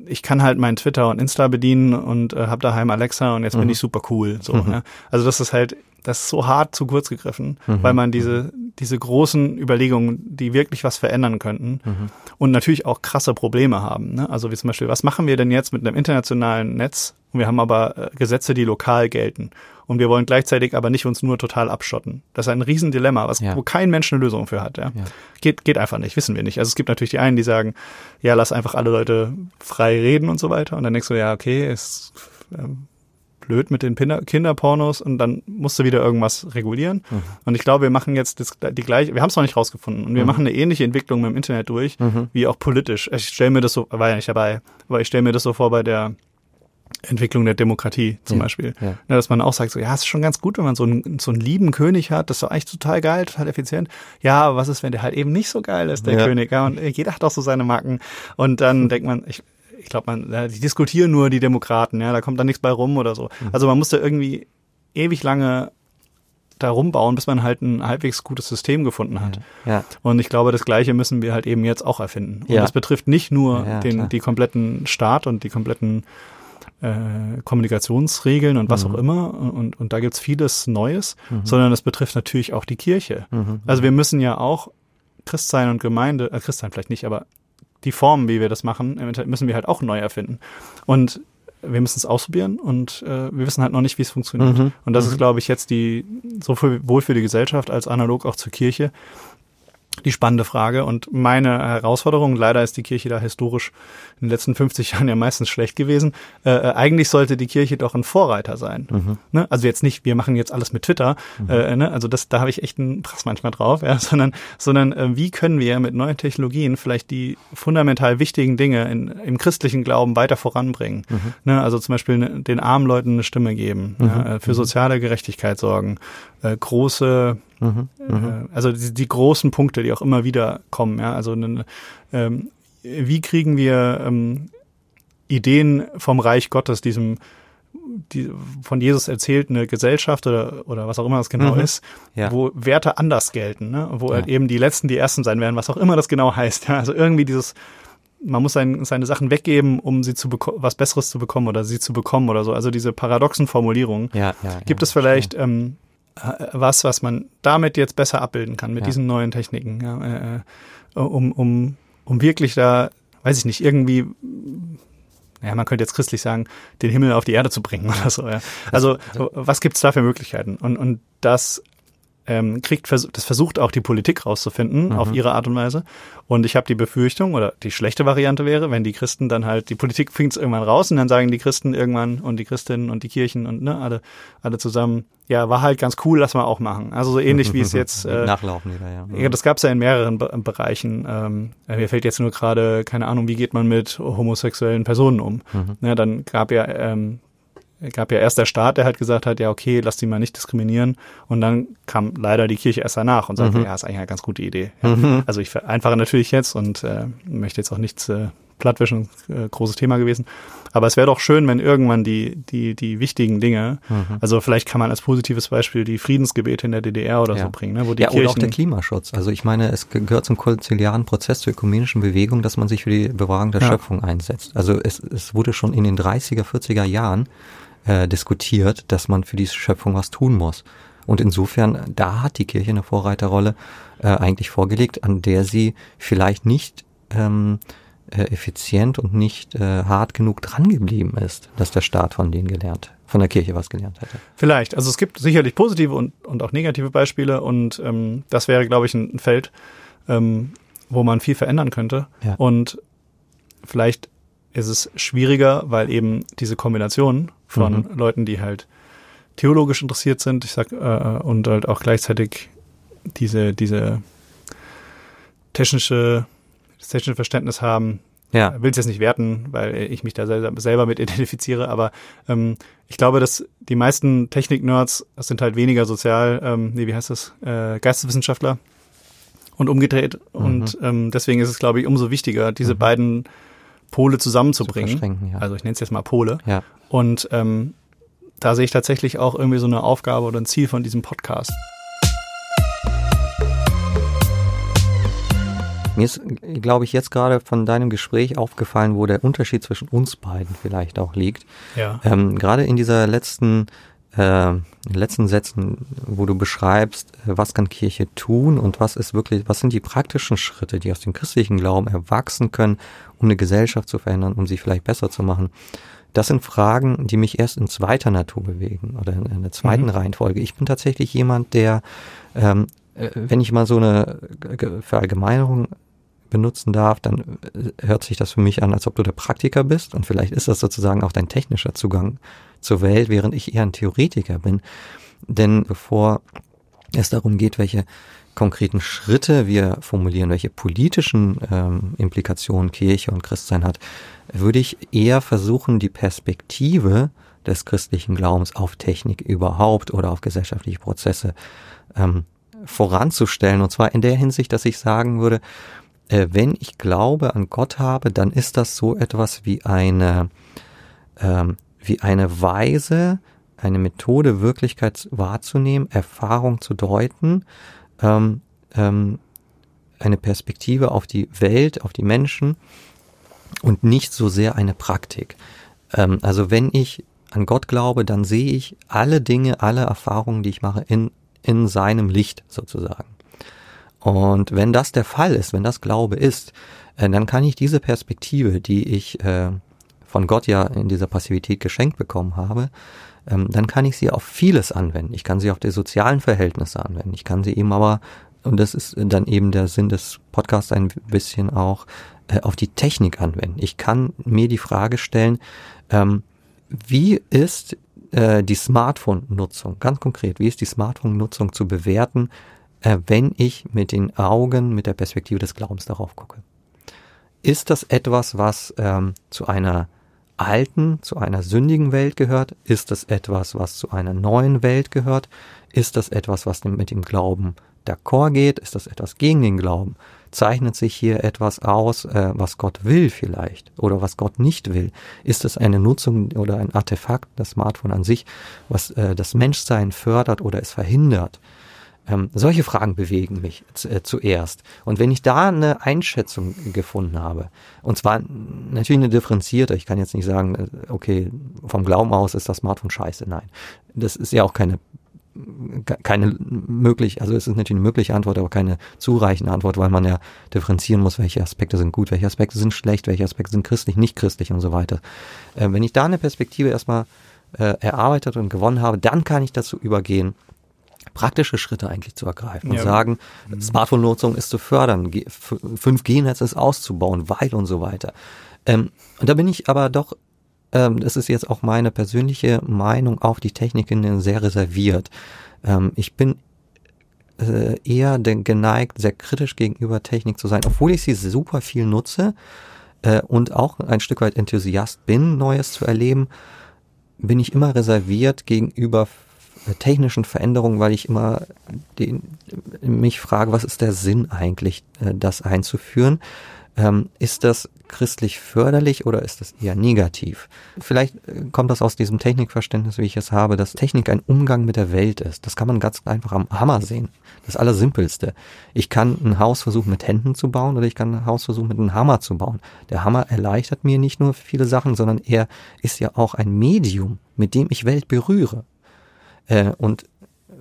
Speaker 2: ich kann halt mein Twitter und Insta bedienen und äh, habe daheim Alexa und jetzt bin ich super cool. So, ne? Also das ist halt, das ist so hart zu kurz gegriffen, weil man diese, diese großen Überlegungen, die wirklich was verändern könnten und natürlich auch krasse Probleme haben. Ne? Also wie zum Beispiel, was machen wir denn jetzt mit einem internationalen Netz? Und wir haben aber äh, Gesetze, die lokal gelten. Und wir wollen gleichzeitig aber nicht uns nur total abschotten. Das ist ein Riesendilemma, was,
Speaker 1: Ja.
Speaker 2: wo kein Mensch eine Lösung für hat. Ja?
Speaker 1: Ja.
Speaker 2: Geht, geht einfach nicht, wissen wir nicht. Also es gibt natürlich die einen, die sagen, ja, lass einfach alle Leute frei reden und so weiter. Und dann denkst du, ja, okay, ist ähm, blöd mit den Kinder Kinderpornos und dann musst du wieder irgendwas regulieren. Und ich glaube, wir machen jetzt das, die gleiche, wir haben es noch nicht rausgefunden und wir machen eine ähnliche Entwicklung mit dem Internet durch, wie auch politisch. Ich stelle mir das so, war ja nicht dabei, aber ich stelle mir das so vor bei der Entwicklung der Demokratie zum
Speaker 1: Ja,
Speaker 2: Beispiel.
Speaker 1: ja.
Speaker 2: Ja, dass man auch sagt, so, ja, es ist schon ganz gut, wenn man so einen, so einen lieben König hat, das ist doch eigentlich total geil, total effizient. Ja, aber was ist, wenn der halt eben nicht so geil ist, der. König? Ja, und jeder hat auch so seine Macken. Und dann denkt man, ich, ich glaube, man, ja, die diskutieren nur die Demokraten, ja, da kommt dann nichts bei rum oder so.
Speaker 1: Mhm.
Speaker 2: Also man muss da irgendwie ewig lange da rumbauen, bis man halt ein halbwegs gutes System gefunden hat.
Speaker 1: Ja,
Speaker 2: Und ich glaube, das Gleiche müssen wir halt eben jetzt auch erfinden. Und
Speaker 1: Ja.
Speaker 2: das betrifft nicht nur
Speaker 1: Ja,
Speaker 2: den,
Speaker 1: klar.
Speaker 2: die kompletten Staat und die kompletten äh, Kommunikationsregeln und was
Speaker 1: Mhm.
Speaker 2: auch immer. Und, und da gibt's vieles Neues, sondern es betrifft natürlich auch die Kirche.
Speaker 1: Mhm.
Speaker 2: Also wir müssen ja auch Christsein und Gemeinde, äh, Christsein vielleicht nicht, aber die Formen, wie wir das machen, müssen wir halt auch neu erfinden. Und wir müssen es ausprobieren und äh, wir wissen halt noch nicht, wie es funktioniert.
Speaker 1: Mhm.
Speaker 2: Und das ist, glaube ich, jetzt die, sowohl für die Gesellschaft als analog auch zur Kirche, die spannende Frage. Und meine Herausforderung, leider ist die Kirche da historisch in den letzten 50 Jahren ja meistens schlecht gewesen. Äh, äh, eigentlich sollte die Kirche doch ein Vorreiter sein.
Speaker 1: Mhm.
Speaker 2: Ne? Also jetzt nicht, wir machen jetzt alles mit Twitter, äh, ne? also das, da habe ich echt einen Prass manchmal drauf, ja? sondern, sondern äh, wie können wir mit neuen Technologien vielleicht die fundamental wichtigen Dinge in, im christlichen Glauben weiter voranbringen. Ne? Also zum Beispiel ne, den armen Leuten eine Stimme geben, ja? äh, für soziale Gerechtigkeit sorgen, äh, große
Speaker 1: Mhm.
Speaker 2: äh, also die, die großen Punkte, die auch immer wieder kommen, ja, also ähm, wie kriegen wir ähm, Ideen vom Reich Gottes, diesem die, von Jesus erzählten Gesellschaft oder, oder was auch immer das genau
Speaker 1: Mhm.
Speaker 2: ist,
Speaker 1: Ja.
Speaker 2: wo Werte anders gelten, ne? wo
Speaker 1: Ja.
Speaker 2: halt eben die Letzten die Ersten sein werden, was auch immer das genau heißt. Ja? Also irgendwie dieses, man muss sein, seine Sachen weggeben, um sie zu was Besseres zu bekommen oder sie zu bekommen oder so. Also diese paradoxen Formulierungen.
Speaker 1: Ja, ja.
Speaker 2: Gibt es vielleicht ähm, äh, was, was man damit jetzt besser abbilden kann, mit
Speaker 1: Ja.
Speaker 2: diesen neuen Techniken, ja, äh, äh, um, um, um wirklich da, weiß ich nicht, irgendwie, ja, man könnte jetzt christlich sagen, den Himmel auf die Erde zu bringen oder so. Ja. Also, was gibt's da für Möglichkeiten? Und, und das ähm, kriegt, das versucht auch die Politik rauszufinden, auf ihre Art und Weise. Und ich habe die Befürchtung, oder die schlechte Variante wäre, wenn die Christen dann halt, die Politik fing's irgendwann raus und dann sagen die Christen irgendwann und die Christinnen und die Kirchen und ne, alle, alle zusammen, ja, war halt ganz cool, lass mal auch machen. Also so ähnlich wie es jetzt äh,
Speaker 1: Nachlaufen wieder, ja.
Speaker 2: ja, das gab es ja in mehreren Be Bereichen. Ähm, mir fällt jetzt nur gerade, keine Ahnung, wie geht man mit homosexuellen Personen um?
Speaker 1: Mhm.
Speaker 2: Ja, dann gab ja, ähm, gab ja erst der Staat, der halt gesagt hat, ja, okay, lass die mal nicht diskriminieren. Und dann kam leider die Kirche erst danach und sagte,
Speaker 1: Mhm.
Speaker 2: ja, ist eigentlich eine ganz gute Idee. Ja. Also ich vereinfache natürlich jetzt und äh, möchte jetzt auch nichts äh, plattwischen, äh, großes Thema gewesen. Aber es wäre doch schön, wenn irgendwann die, die, die wichtigen Dinge,
Speaker 1: Mhm.
Speaker 2: also vielleicht kann man als positives Beispiel die Friedensgebete in der DDR oder
Speaker 1: Ja.
Speaker 2: so bringen, ne, wo die
Speaker 1: ja, oder auch
Speaker 2: Kirchen
Speaker 1: der Klimaschutz. Also ich meine, es ge- gehört zum konziliaren Prozess zur ökumenischen Bewegung, dass man sich für die Bewahrung der
Speaker 2: Ja.
Speaker 1: Schöpfung einsetzt. Also es, es wurde schon in den 30er, 40er Jahren äh, diskutiert, dass man für diese Schöpfung was tun muss. Und insofern, da hat die Kirche eine Vorreiterrolle äh, eigentlich vorgelegt, an der sie vielleicht nicht ähm, äh, effizient und nicht äh, hart genug dran geblieben ist, dass der Staat von denen gelernt, von der Kirche was gelernt hätte.
Speaker 2: Vielleicht. Also es gibt sicherlich positive und, und auch negative Beispiele und ähm, das wäre, glaube ich, ein, ein Feld, ähm, wo man viel verändern könnte.
Speaker 1: Ja.
Speaker 2: Und vielleicht ist es schwieriger, weil eben diese Kombination von
Speaker 1: Mhm.
Speaker 2: Leuten, die halt theologisch interessiert sind, ich sag, äh, und halt auch gleichzeitig diese, diese technische, das technische Verständnis haben,
Speaker 1: Ja,
Speaker 2: will es jetzt nicht werten, weil ich mich da selber, selber mit identifiziere, aber ähm, ich glaube, dass die meisten Technik-Nerds, das sind halt weniger sozial, ähm, nee, wie heißt das, äh, Geisteswissenschaftler. Und umgedreht. Und ähm, deswegen ist es, glaube ich, umso wichtiger, diese beiden Pole zusammenzubringen.
Speaker 1: ja.
Speaker 2: Also ich nenne es jetzt mal Pole.
Speaker 1: ja.
Speaker 2: Und ähm, da sehe ich tatsächlich auch irgendwie so eine Aufgabe oder ein Ziel von diesem Podcast.
Speaker 1: Mir ist, glaube ich, jetzt gerade von deinem Gespräch aufgefallen, wo der Unterschied zwischen uns beiden vielleicht auch liegt.
Speaker 2: Ja.
Speaker 1: Ähm, gerade in dieser letzten, äh, letzten Sätzen, wo du beschreibst, äh, was kann Kirche tun und was ist wirklich, was sind die praktischen Schritte, die aus dem christlichen Glauben erwachsen können, um eine Gesellschaft zu verändern, um sie vielleicht besser zu machen. Das sind Fragen, die mich erst in zweiter Natur bewegen oder in, in der zweiten
Speaker 2: Mhm.
Speaker 1: Reihenfolge. Ich bin tatsächlich jemand, der, ähm, äh, wenn ich mal so eine Verallgemeinerung benutzen darf, dann äh, hört sich das für mich an, als ob du der Praktiker bist und vielleicht ist das sozusagen auch dein technischer Zugang zur Welt, während ich eher ein Theoretiker bin. Denn bevor es darum geht, welche konkreten Schritte wir formulieren, welche politischen ähm, Implikationen Kirche und Christsein hat, würde ich eher versuchen, die Perspektive des christlichen Glaubens auf Technik überhaupt oder auf gesellschaftliche Prozesse ähm, voranzustellen. Und zwar in der Hinsicht, dass ich sagen würde, äh, wenn ich Glaube an Gott habe, dann ist das so etwas wie eine, ähm, wie eine Weise, eine Methode, Wirklichkeit wahrzunehmen, Erfahrung zu deuten, ähm, ähm, eine Perspektive auf die Welt, auf die Menschen und nicht so sehr eine Praktik. Ähm, also wenn ich an Gott glaube, dann sehe ich alle Dinge, alle Erfahrungen, die ich mache, in, in seinem Licht sozusagen. Und wenn das der Fall ist, wenn das Glaube ist, äh, dann kann ich diese Perspektive, die ich äh, von Gott ja in dieser Passivität geschenkt bekommen habe, ähm, dann kann ich sie auf vieles anwenden. Ich kann sie auf die sozialen Verhältnisse anwenden. Ich kann sie eben aber, und das ist dann eben der Sinn des Podcasts ein bisschen auch, äh, auf die Technik anwenden. Ich kann mir die Frage stellen, ähm, wie ist äh, die Smartphone-Nutzung, ganz konkret, wie ist die Smartphone-Nutzung zu bewerten, äh, wenn ich mit den Augen, mit der Perspektive des Glaubens darauf gucke? Ist das etwas, was ähm, zu einer alten, zu einer sündigen Welt gehört? Ist das etwas, was zu einer neuen Welt gehört? Ist das etwas, was mit dem Glauben d'accord geht? Ist das etwas gegen den Glauben? Zeichnet sich hier etwas aus, äh, was Gott will vielleicht oder was Gott nicht will? Ist es eine Nutzung oder ein Artefakt, das Smartphone an sich, was äh, das Menschsein fördert oder es verhindert? Ähm, solche Fragen bewegen mich äh, zuerst. Und wenn ich da eine Einschätzung gefunden habe, und zwar natürlich eine differenzierte, ich kann jetzt nicht sagen, äh, okay, vom Glauben aus ist das Smartphone scheiße, nein. Das ist ja auch keine keine möglich, also es ist natürlich eine mögliche Antwort, aber keine zureichende Antwort, weil man ja differenzieren muss, welche Aspekte sind gut, welche Aspekte sind schlecht, welche Aspekte sind christlich, nicht christlich und so weiter. Äh, wenn ich da eine Perspektive erstmal äh, erarbeitet und gewonnen habe, dann kann ich dazu übergehen, praktische Schritte eigentlich zu ergreifen und ja. sagen, mhm. Smartphone-Nutzung ist zu fördern, 5G-Netz ist auszubauen, weil und so weiter. Ähm, und da bin ich aber doch, ähm, das ist jetzt auch meine persönliche Meinung auf die Techniken sehr reserviert. Ähm, ich bin äh, eher geneigt, sehr kritisch gegenüber Technik zu sein, obwohl ich sie super viel nutze äh, und auch ein Stück weit Enthusiast bin, Neues zu erleben, bin ich immer reserviert gegenüber technischen Veränderungen, weil ich immer den, mich frage, was ist der Sinn eigentlich, äh, das einzuführen? Ähm, ist das christlich förderlich oder ist das eher negativ? Vielleicht äh, kommt das aus diesem Technikverständnis, wie ich es habe, dass Technik ein Umgang mit der Welt ist. Das kann man ganz einfach am Hammer sehen. Das Allersimpelste. Ich kann ein Haus versuchen mit Händen zu bauen oder ich kann ein Haus versuchen mit einem Hammer zu bauen. Der Hammer erleichtert mir nicht nur viele Sachen, sondern er ist ja auch ein Medium, mit dem ich Welt berühre. Äh, und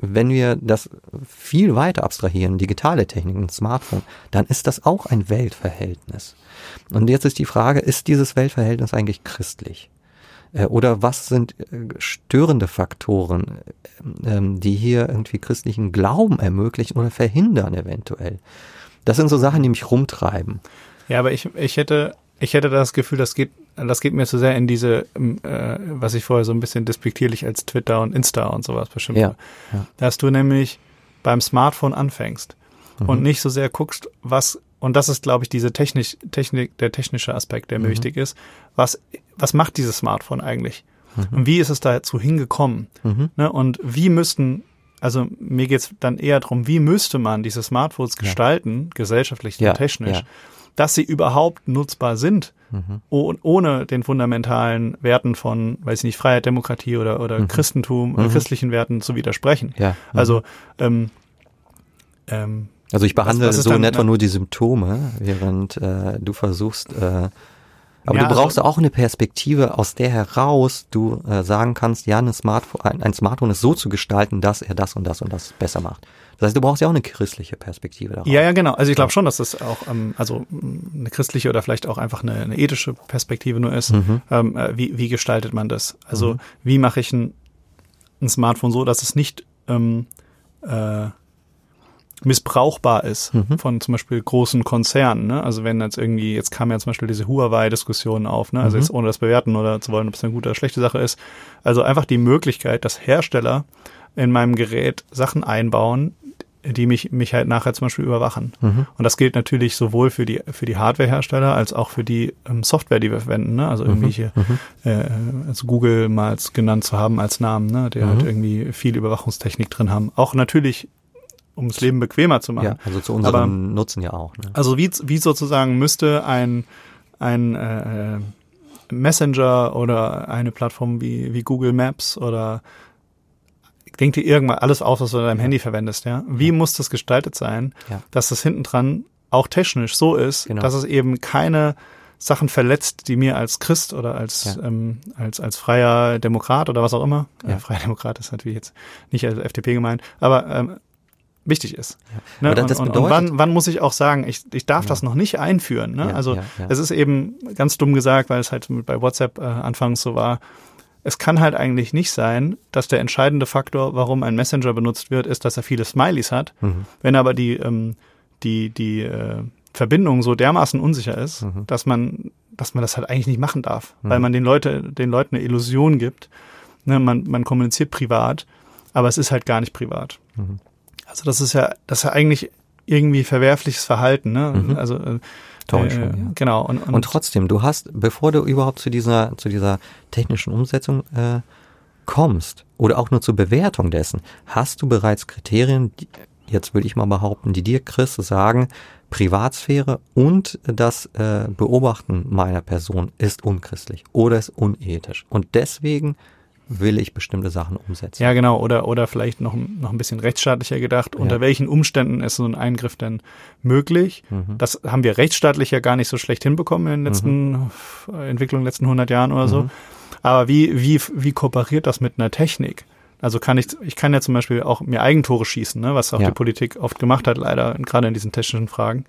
Speaker 1: wenn wir das viel weiter abstrahieren, digitale Techniken, Smartphone, dann ist das auch ein Weltverhältnis. Und jetzt ist die Frage, ist dieses Weltverhältnis eigentlich christlich? Äh, oder was sind äh, störende Faktoren, ähm, die hier irgendwie christlichen Glauben ermöglichen oder verhindern eventuell? Das sind so Sachen, die mich rumtreiben.
Speaker 2: Ja, aber ich, ich hätte ich hätte das Gefühl, das geht, das geht mir zu sehr in diese, ähm, äh, was ich vorher so ein bisschen despektierlich als Twitter und Insta und sowas bestimmt. Ja, ja. Dass du nämlich beim Smartphone anfängst mhm. und nicht so sehr guckst, was, und das ist, glaube ich, diese Technik, Technik, der technische Aspekt, der mir mhm. wichtig ist. Was, was macht dieses Smartphone eigentlich? Mhm. Und wie ist es dazu hingekommen? Mhm. Ne? Und wie müssten also mir geht's dann eher darum, wie müsste man diese Smartphones gestalten, ja. gesellschaftlich und technisch, ja dass sie überhaupt nutzbar sind, mhm. ohne den fundamentalen Werten von, weiß ich nicht, Freiheit, Demokratie oder, oder mhm. Christentum, mhm. christlichen Werten zu widersprechen. Ja. Mhm. Also, ähm,
Speaker 1: ähm, also ich behandle was, was so in etwa nur die Symptome, während äh, du versuchst, äh, aber ja, du brauchst also, auch eine Perspektive, aus der heraus du äh, sagen kannst, ja, ein Smartphone, ein, ein Smartphone ist so zu gestalten, dass er das und das und das besser macht. Das heißt, du brauchst ja auch eine christliche Perspektive darauf.
Speaker 2: Ja, ja, genau. Also ich glaube schon, dass das auch, ähm, also eine christliche oder vielleicht auch einfach eine, eine ethische Perspektive nur ist. Mhm. Ähm, äh, wie, wie gestaltet man das? Also mhm. wie mache ich ein, ein Smartphone so, dass es nicht ähm, äh, missbrauchbar ist mhm. von zum Beispiel großen Konzernen. Ne? Also wenn jetzt irgendwie, jetzt kam ja zum Beispiel diese Huawei-Diskussion auf, ne? also mhm. jetzt ohne das bewerten oder zu wollen, ob es eine gute oder schlechte Sache ist. Also einfach die Möglichkeit, dass Hersteller in meinem Gerät Sachen einbauen, die mich, mich halt nachher zum Beispiel überwachen. Mhm. Und das gilt natürlich sowohl für die, für die Hardwarehersteller als auch für die ähm, Software, die wir verwenden. Ne? Also mhm. irgendwelche, mhm. äh, also Google mal genannt zu haben als Namen, ne? der halt mhm. irgendwie viel Überwachungstechnik drin haben. Auch natürlich um das Leben bequemer zu machen. Ja,
Speaker 1: also zu unserem Aber, Nutzen ja auch. Ne?
Speaker 2: Also wie, wie sozusagen müsste ein, ein äh, Messenger oder eine Plattform wie, wie Google Maps oder denk dir irgendwann alles auf, was du in deinem Handy verwendest, ja. Wie muss das gestaltet sein, ja. dass das hinten dran auch technisch so ist, genau. dass es eben keine Sachen verletzt, die mir als Christ oder als ja. ähm, als als freier Demokrat oder was auch immer, ja. äh, freier Demokrat ist natürlich jetzt nicht als FDP gemeint, aber ähm, wichtig ist. Ja. Ne? Und, und, und, wann, wann muss ich auch sagen, ich, ich darf ja. das noch nicht einführen. Ne? Ja, also es ist eben ganz dumm gesagt, weil es halt bei WhatsApp äh, anfangs so war, es kann halt eigentlich nicht sein, dass der entscheidende Faktor, warum ein Messenger benutzt wird, ist, dass er viele Smileys hat. Mhm. Wenn aber die, ähm, die, die äh, Verbindung so dermaßen unsicher ist, mhm. dass man, dass man das halt eigentlich nicht machen darf, mhm. weil man den Leute, den Leuten eine Illusion gibt. Ne, man, man kommuniziert privat, aber es ist halt gar nicht privat. Mhm. Also das ist ja, das ist ja eigentlich irgendwie verwerfliches Verhalten. Ne? Mhm. Also äh,
Speaker 1: Täuschung. Äh, ja. Genau. Und, und, und, trotzdem, du hast, bevor du überhaupt zu dieser, zu dieser technischen Umsetzung äh, kommst oder auch nur zur Bewertung dessen, hast du bereits Kriterien, die, jetzt würde ich mal behaupten, die dir, Chris, sagen, Privatsphäre und das äh, Beobachten meiner Person ist unchristlich oder ist unethisch. Und deswegen will ich bestimmte Sachen umsetzen.
Speaker 2: Ja, genau. Oder, oder vielleicht noch, noch ein bisschen rechtsstaatlicher gedacht. Ja. Unter welchen Umständen ist so ein Eingriff denn möglich? Mhm. Das haben wir rechtsstaatlich ja gar nicht so schlecht hinbekommen in den letzten mhm. Entwicklungen, letzten 100 Jahren oder so. Mhm. Aber wie, wie, wie kooperiert das mit einer Technik? Also kann ich, ich kann ja zum Beispiel auch mir Eigentore schießen, ne, was auch ja. die Politik oft gemacht hat, leider, gerade in diesen technischen Fragen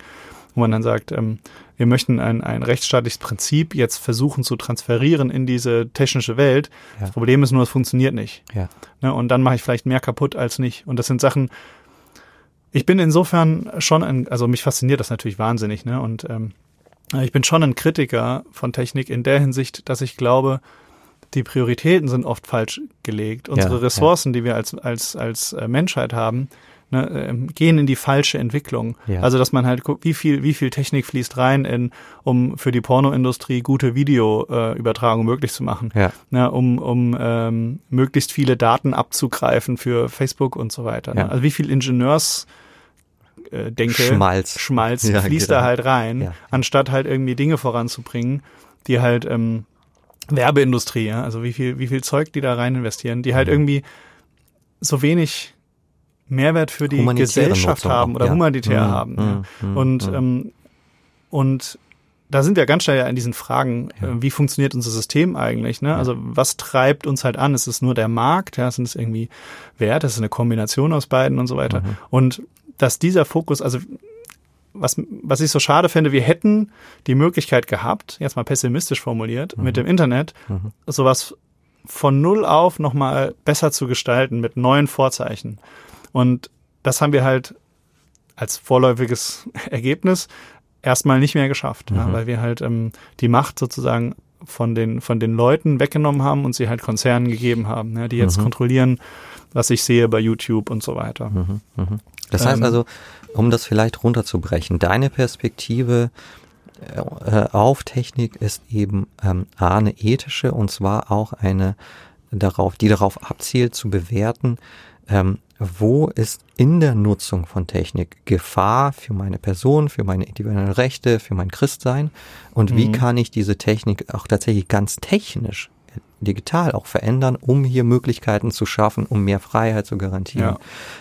Speaker 2: wo man dann sagt, ähm, wir möchten ein, ein rechtsstaatliches Prinzip jetzt versuchen zu transferieren in diese technische Welt. Ja. Das Problem ist nur, es funktioniert nicht. Ja. Ne, und dann mache ich vielleicht mehr kaputt als nicht. Und das sind Sachen, ich bin insofern schon ein, also mich fasziniert das natürlich wahnsinnig, ne? Und ähm, ich bin schon ein Kritiker von Technik in der Hinsicht, dass ich glaube, die Prioritäten sind oft falsch gelegt. Unsere ja, Ressourcen, die wir als, als, als äh, Menschheit haben, ne, ähm, gehen in die falsche Entwicklung. Ja. Also dass man halt guckt, wie viel, wie viel Technik fließt rein, in, um für die Pornoindustrie gute Videoübertragung äh, möglich zu machen, ja. ne, um, um ähm, möglichst viele Daten abzugreifen für Facebook und so weiter. Ne? Ja. Also wie viel Ingenieurs äh, denke,
Speaker 1: Schmalz,
Speaker 2: Schmalz ja, fließt genau. da halt rein, anstatt halt irgendwie Dinge voranzubringen, die halt ähm, Werbeindustrie, ja, also wie viel, wie viel Zeug die da rein investieren, die halt mhm. irgendwie so wenig Mehrwert für die Gesellschaft Nutzung haben oder ja. humanitär mhm. haben. Ja. Mhm. Und, mhm. ähm, und da sind wir ganz schnell ja in diesen Fragen, ja. äh, wie funktioniert unser System eigentlich? Ne? Ja. Also was treibt uns halt an? Ist es nur der Markt? Ja, sind es irgendwie Wert? Ist es eine Kombination aus beiden und so weiter? Mhm. Und dass dieser Fokus, also was, was ich so schade finde, wir hätten die Möglichkeit gehabt, jetzt mal pessimistisch formuliert, mhm. mit dem Internet mhm. sowas von null auf nochmal besser zu gestalten mit neuen Vorzeichen. Und das haben wir halt als vorläufiges Ergebnis erstmal nicht mehr geschafft, mhm. ja, weil wir halt ähm, die Macht sozusagen von den, von den Leuten weggenommen haben und sie halt Konzernen gegeben haben, ja, die jetzt mhm. kontrollieren, was ich sehe bei YouTube und so weiter. Mhm.
Speaker 1: mhm. Das heißt ähm, also, um das vielleicht runterzubrechen, deine Perspektive äh, auf Technik ist eben ähm, A, eine ethische und zwar auch eine darauf, die darauf abzielt zu bewerten, ähm, wo ist in der Nutzung von Technik Gefahr für meine Person, für meine individuellen Rechte, für mein Christsein und wie mhm. kann ich diese Technik auch tatsächlich ganz technisch digital auch verändern, um hier Möglichkeiten zu schaffen, um mehr Freiheit zu garantieren. Ja.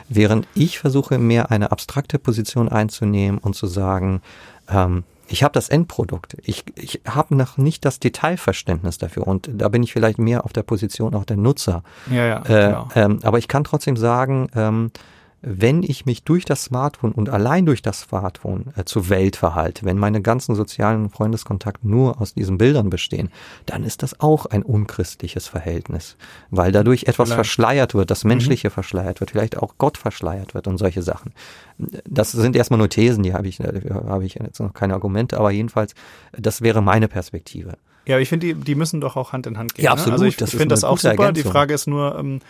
Speaker 1: Während ich versuche, mehr eine abstrakte Position einzunehmen und zu sagen, ähm, ich habe das Endprodukt. Ich, ich habe noch nicht das Detailverständnis dafür und da bin ich vielleicht mehr auf der Position auch der Nutzer.
Speaker 2: Ja, ja. Äh,
Speaker 1: genau. ähm, aber ich kann trotzdem sagen, ähm, wenn ich mich durch das Smartphone und allein durch das Smartphone äh, zur Welt verhalte, wenn meine ganzen sozialen Freundeskontakte nur aus diesen Bildern bestehen, dann ist das auch ein unchristliches Verhältnis, weil dadurch etwas vielleicht. verschleiert wird, das mhm. Menschliche mhm. verschleiert wird, vielleicht auch Gott verschleiert wird und solche Sachen. Das sind erstmal nur Thesen, die habe ich, äh, habe ich jetzt noch keine Argumente, aber jedenfalls, das wäre meine Perspektive.
Speaker 2: Ja, ich finde, die, die müssen doch auch Hand in Hand gehen.
Speaker 1: Ja, absolut.
Speaker 2: Ne? Also ich, ich finde das auch super. Ergänzung. Die Frage ist nur, ähm,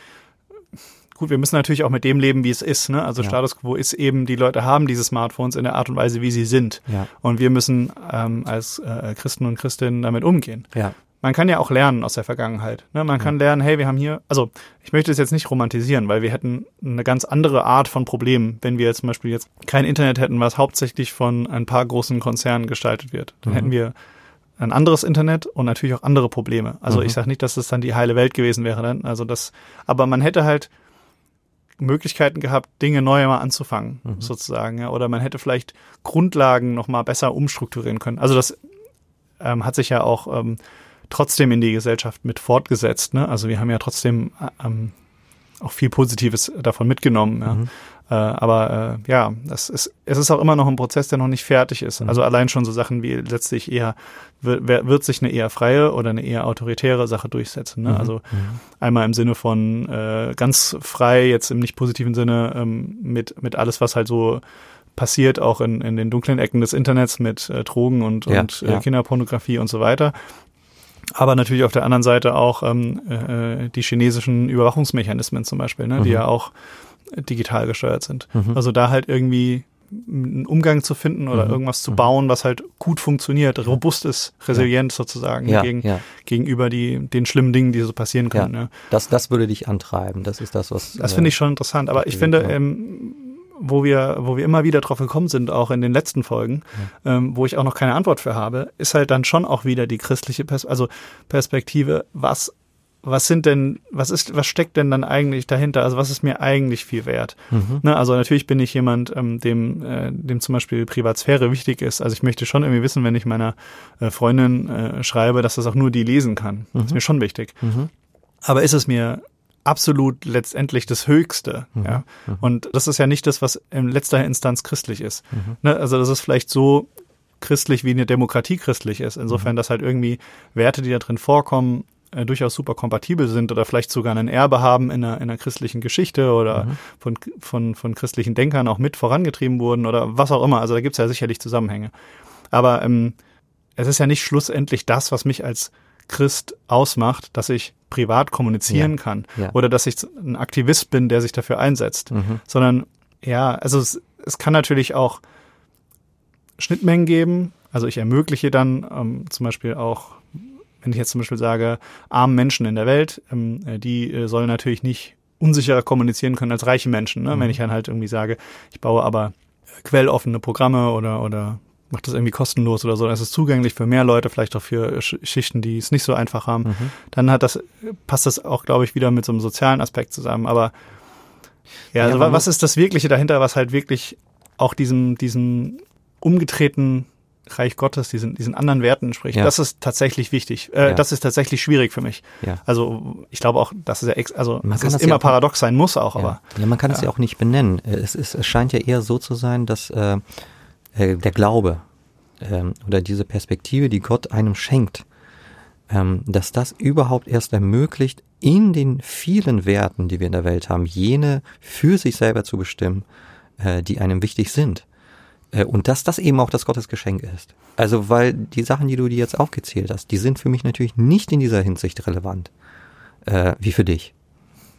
Speaker 2: gut, wir müssen natürlich auch mit dem leben, wie es ist. Ne? Also
Speaker 1: Ja.
Speaker 2: Status quo ist eben, die Leute haben diese Smartphones in der Art und Weise, wie sie sind.
Speaker 1: Ja.
Speaker 2: Und wir müssen ähm, als äh, Christen und Christinnen damit umgehen.
Speaker 1: Ja.
Speaker 2: Man kann ja auch lernen aus der Vergangenheit. Ne? Man kann lernen, hey, wir haben hier, also ich möchte es jetzt nicht romantisieren, weil wir hätten eine ganz andere Art von Problemen, wenn wir jetzt zum Beispiel jetzt kein Internet hätten, was hauptsächlich von ein paar großen Konzernen gestaltet wird. Dann
Speaker 1: Mhm.
Speaker 2: hätten wir ein anderes Internet und natürlich auch andere Probleme. Also
Speaker 1: Mhm.
Speaker 2: ich sage nicht, dass das dann die heile Welt gewesen wäre, dann. also das, aber man hätte halt Möglichkeiten gehabt, Dinge neu mal anzufangen,
Speaker 1: Mhm.
Speaker 2: sozusagen, ja. Oder man hätte vielleicht Grundlagen noch mal besser umstrukturieren können. Also das ähm, hat sich ja auch ähm, trotzdem in die Gesellschaft mit fortgesetzt. Ne? Also wir haben ja trotzdem äh, ähm, auch viel Positives davon mitgenommen. Ja?
Speaker 1: Mhm.
Speaker 2: Äh, aber äh, ja, das ist, es ist auch immer noch ein Prozess, der noch nicht fertig ist.
Speaker 1: Mhm.
Speaker 2: Also allein schon so Sachen wie letztlich eher, wird, wird sich eine eher freie oder eine eher autoritäre Sache durchsetzen. Ne?
Speaker 1: Mhm.
Speaker 2: Also
Speaker 1: Mhm.
Speaker 2: einmal im Sinne von äh, ganz frei, jetzt im nicht positiven Sinne, ähm, mit, mit alles, was halt so passiert, auch in, in den dunklen Ecken des Internets mit äh, Drogen und,
Speaker 1: Ja,
Speaker 2: und äh,
Speaker 1: ja.
Speaker 2: Kinderpornografie und so weiter. Aber natürlich auf der anderen Seite auch ähm, äh, die chinesischen Überwachungsmechanismen zum Beispiel, ne, die
Speaker 1: Mhm.
Speaker 2: ja auch digital gesteuert sind.
Speaker 1: Mhm.
Speaker 2: Also da halt irgendwie einen Umgang zu finden oder
Speaker 1: Mhm.
Speaker 2: irgendwas zu
Speaker 1: Mhm.
Speaker 2: bauen, was halt gut funktioniert, robust ist, resilient sozusagen
Speaker 1: ja,
Speaker 2: gegen,
Speaker 1: ja.
Speaker 2: gegenüber die, den schlimmen Dingen, die so passieren können. Ne?
Speaker 1: Das, das würde dich antreiben. Das ist das, was.
Speaker 2: Das
Speaker 1: äh,
Speaker 2: finde ich schon interessant. Aber ich
Speaker 1: ja.
Speaker 2: finde, ähm, wo wir, wo wir immer wieder drauf gekommen sind, auch in den letzten Folgen, ähm, wo ich auch noch keine Antwort für habe, ist halt dann schon auch wieder die christliche Pers also Perspektive, was was sind denn, was ist, was steckt denn dann eigentlich dahinter? Also was ist mir eigentlich viel wert?
Speaker 1: Mhm.
Speaker 2: Ne, also natürlich bin ich jemand, ähm, dem, äh, dem zum Beispiel Privatsphäre wichtig ist. Also ich möchte schon irgendwie wissen, wenn ich meiner äh, Freundin äh, schreibe, dass das auch nur die lesen kann. Das ist
Speaker 1: Mhm.
Speaker 2: mir schon wichtig.
Speaker 1: Mhm.
Speaker 2: Aber ist es mir absolut letztendlich das Höchste?
Speaker 1: Mhm.
Speaker 2: Ja?
Speaker 1: Mhm.
Speaker 2: Und das ist ja nicht das, was in letzter Instanz christlich ist.
Speaker 1: Mhm.
Speaker 2: Ne? Also das ist vielleicht so christlich, wie eine Demokratie christlich ist. Insofern, dass halt irgendwie Werte, die da drin vorkommen, äh, durchaus super kompatibel sind oder vielleicht sogar ein Erbe haben in einer, in einer christlichen Geschichte oder
Speaker 1: Mhm.
Speaker 2: von, von, von christlichen Denkern auch mit vorangetrieben wurden oder was auch immer. Also da gibt's ja sicherlich Zusammenhänge. Aber ähm, es ist ja nicht schlussendlich das, was mich als Christ ausmacht, dass ich privat kommunizieren
Speaker 1: Ja.
Speaker 2: kann
Speaker 1: Ja.
Speaker 2: oder dass ich ein Aktivist bin, der sich dafür einsetzt,
Speaker 1: Mhm.
Speaker 2: sondern ja, also es, es kann natürlich auch Schnittmengen geben. Also ich ermögliche dann ähm, zum Beispiel auch, wenn ich jetzt zum Beispiel sage, armen Menschen in der Welt, ähm, äh, die äh, sollen natürlich nicht unsicherer kommunizieren können als reiche Menschen. Ne?
Speaker 1: Mhm.
Speaker 2: Wenn ich dann halt irgendwie sage, ich baue aber quelloffene Programme oder oder mache das irgendwie kostenlos oder so, dann ist es zugänglich für mehr Leute, vielleicht auch für Sch- Schichten, die es nicht so einfach haben
Speaker 1: Mhm.
Speaker 2: dann hat das, passt das auch, glaube ich, wieder mit so einem sozialen Aspekt zusammen. Aber ja,
Speaker 1: Ja,
Speaker 2: also was ist das Wirkliche dahinter, was halt wirklich auch diesem, diesem umgedrehten Reich Gottes, diesen, diesen anderen Werten entspricht?
Speaker 1: Ja.
Speaker 2: Das ist tatsächlich wichtig. Äh,
Speaker 1: Ja.
Speaker 2: Das ist tatsächlich schwierig für mich.
Speaker 1: Ja.
Speaker 2: Also ich glaube auch, dass es ja, ex also
Speaker 1: Man
Speaker 2: dass
Speaker 1: kann
Speaker 2: es
Speaker 1: das
Speaker 2: immer
Speaker 1: ja auch-
Speaker 2: paradox sein muss auch, aber
Speaker 1: ja. man kann es
Speaker 2: ja.
Speaker 1: ja auch nicht benennen. Äh, Es, ist, es scheint ja eher so zu sein, dass äh, äh, der Glaube ähm, oder diese Perspektive, die Gott einem schenkt, ähm, dass das überhaupt erst ermöglicht, in den vielen Werten, die wir in der Welt haben, jene für sich selber zu bestimmen, äh, die einem wichtig sind. Äh, und dass das eben auch das Gottesgeschenk ist. Also, weil die Sachen, die du dir jetzt aufgezählt hast, die sind für mich natürlich nicht in dieser Hinsicht relevant, äh, wie für dich.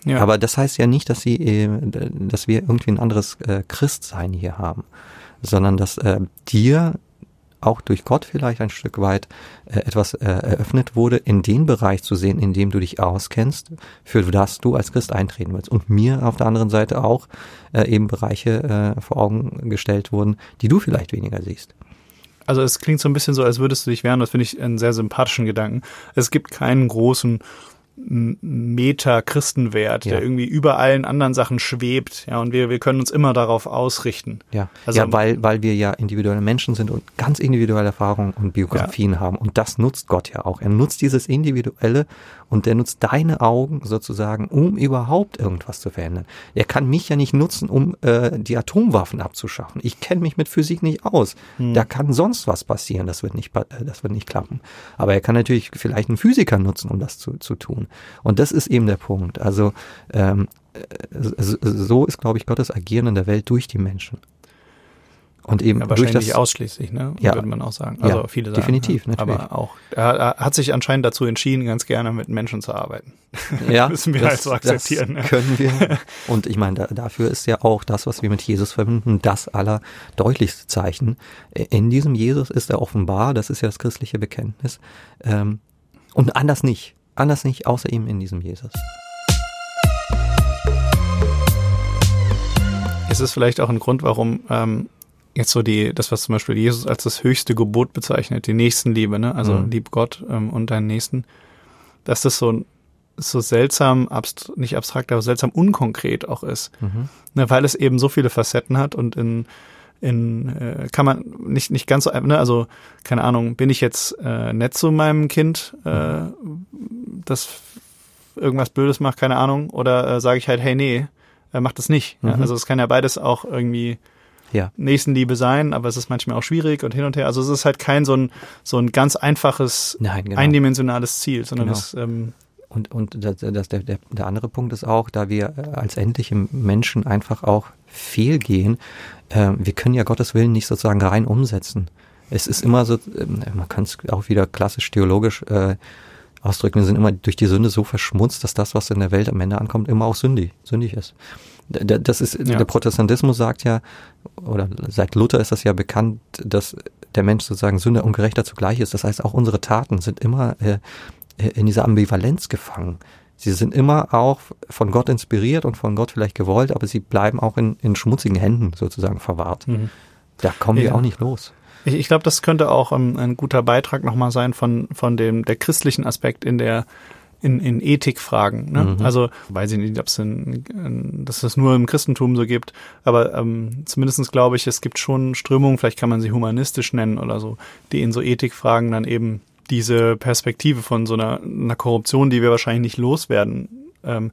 Speaker 2: ja.
Speaker 1: Aber das heißt ja nicht, dass sie, äh, dass wir irgendwie ein anderes äh, Christsein hier haben, sondern dass äh, dir auch durch Gott vielleicht ein Stück weit äh, etwas äh, eröffnet wurde, in den Bereich zu sehen, in dem du dich auskennst, für das du als Christ eintreten willst. Und mir auf der anderen Seite auch äh, eben Bereiche äh, vor Augen gestellt wurden, die du vielleicht weniger siehst.
Speaker 2: Also es klingt so ein bisschen so, als würdest du dich wehren. Das finde ich einen sehr sympathischen Gedanken. Es gibt keinen großen Meta-Christenwert,
Speaker 1: Ja.
Speaker 2: der irgendwie über allen anderen Sachen schwebt. Ja, und wir, wir können uns immer darauf ausrichten.
Speaker 1: Ja,
Speaker 2: Also-
Speaker 1: ja weil, weil wir ja individuelle Menschen sind und ganz individuelle Erfahrungen und Biografien haben. Und das nutzt Gott ja auch. Er nutzt dieses Individuelle und er nutzt deine Augen sozusagen, um überhaupt irgendwas zu verändern. Er kann mich ja nicht nutzen, um äh, die Atomwaffen abzuschaffen. Ich kenne mich mit Physik nicht aus. Da kann sonst was passieren. Das wird nicht, äh, das wird nicht klappen. Aber er kann natürlich vielleicht einen Physiker nutzen, um das zu, zu tun. Und das ist eben der Punkt. Also ähm, äh, so ist, glaube ich, Gottes Agieren in der Welt durch die Menschen. Und eben
Speaker 2: Ja,
Speaker 1: durch
Speaker 2: wahrscheinlich
Speaker 1: das,
Speaker 2: ausschließlich, ne?
Speaker 1: Ja.
Speaker 2: Würde man auch sagen. Also
Speaker 1: Ja,
Speaker 2: viele sagen.
Speaker 1: definitiv,
Speaker 2: ja.
Speaker 1: natürlich.
Speaker 2: Aber auch, er, hat sich anscheinend dazu entschieden, ganz gerne mit Menschen zu arbeiten.
Speaker 1: ja,
Speaker 2: müssen wir halt so akzeptieren,
Speaker 1: Das
Speaker 2: ne?
Speaker 1: können wir. Und ich meine, da, dafür ist ja auch das, was wir mit Jesus verbinden, das allerdeutlichste Zeichen. In diesem Jesus ist er offenbar, das ist ja das christliche Bekenntnis. Ähm, und anders nicht. Anders nicht, außer ihm in diesem Jesus.
Speaker 2: Es ist vielleicht auch ein Grund, warum ähm, jetzt so die, das, was zum Beispiel Jesus als das höchste Gebot bezeichnet, die Nächstenliebe, ne? Also
Speaker 1: Mhm.
Speaker 2: lieb Gott ähm, und deinen Nächsten, dass das so so seltsam, abst nicht abstrakt, aber seltsam unkonkret auch ist.
Speaker 1: Mhm.
Speaker 2: Ne, weil es eben so viele Facetten hat und in, in äh, kann man nicht, nicht ganz so, ne, also keine Ahnung, bin ich jetzt äh, nett zu meinem Kind, äh, das irgendwas Blödes macht, keine Ahnung, oder äh, sage ich halt, hey, nee, äh, mach das nicht. Ja,
Speaker 1: Mhm.
Speaker 2: also es kann ja beides auch irgendwie
Speaker 1: Ja.
Speaker 2: Nächstenliebe sein, aber es ist manchmal auch schwierig und hin und her. Also es ist halt kein so ein, so ein ganz einfaches,
Speaker 1: Nein, genau.
Speaker 2: eindimensionales Ziel, sondern
Speaker 1: Genau.
Speaker 2: es, ähm,
Speaker 1: Und, und das, das, der, der, der andere Punkt ist auch, da wir äh, als endliche Menschen einfach auch fehlgehen, äh, wir können ja Gottes Willen nicht sozusagen rein umsetzen. Es ist immer so, ähm, man kann es auch wieder klassisch theologisch äh, ausdrücken, wir sind immer durch die Sünde so verschmutzt, dass das, was in der Welt am Ende ankommt, immer auch sündig, sündig ist. Das ist,
Speaker 2: Ja.
Speaker 1: der Protestantismus sagt ja, oder seit Luther ist das ja bekannt, dass der Mensch sozusagen Sünder und Gerechter zugleich ist. Das heißt, auch unsere Taten sind immer äh, in dieser Ambivalenz gefangen. Sie sind immer auch von Gott inspiriert und von Gott vielleicht gewollt, aber sie bleiben auch in, in schmutzigen Händen sozusagen verwahrt. Da kommen wir
Speaker 2: Ja.
Speaker 1: auch nicht los.
Speaker 2: Ich, ich glaube, das könnte auch ähm, ein guter Beitrag nochmal sein von, von dem, der christlichen Aspekt in der, in, in Ethikfragen. Ne?
Speaker 1: Mhm.
Speaker 2: Also, weiß ich nicht, ob es in, in, dass es nur im Christentum so gibt, aber ähm, zumindestens glaube ich, es gibt schon Strömungen, vielleicht kann man sie humanistisch nennen oder so, die in so Ethikfragen dann eben diese Perspektive von so einer, einer Korruption, die wir wahrscheinlich nicht loswerden, ähm,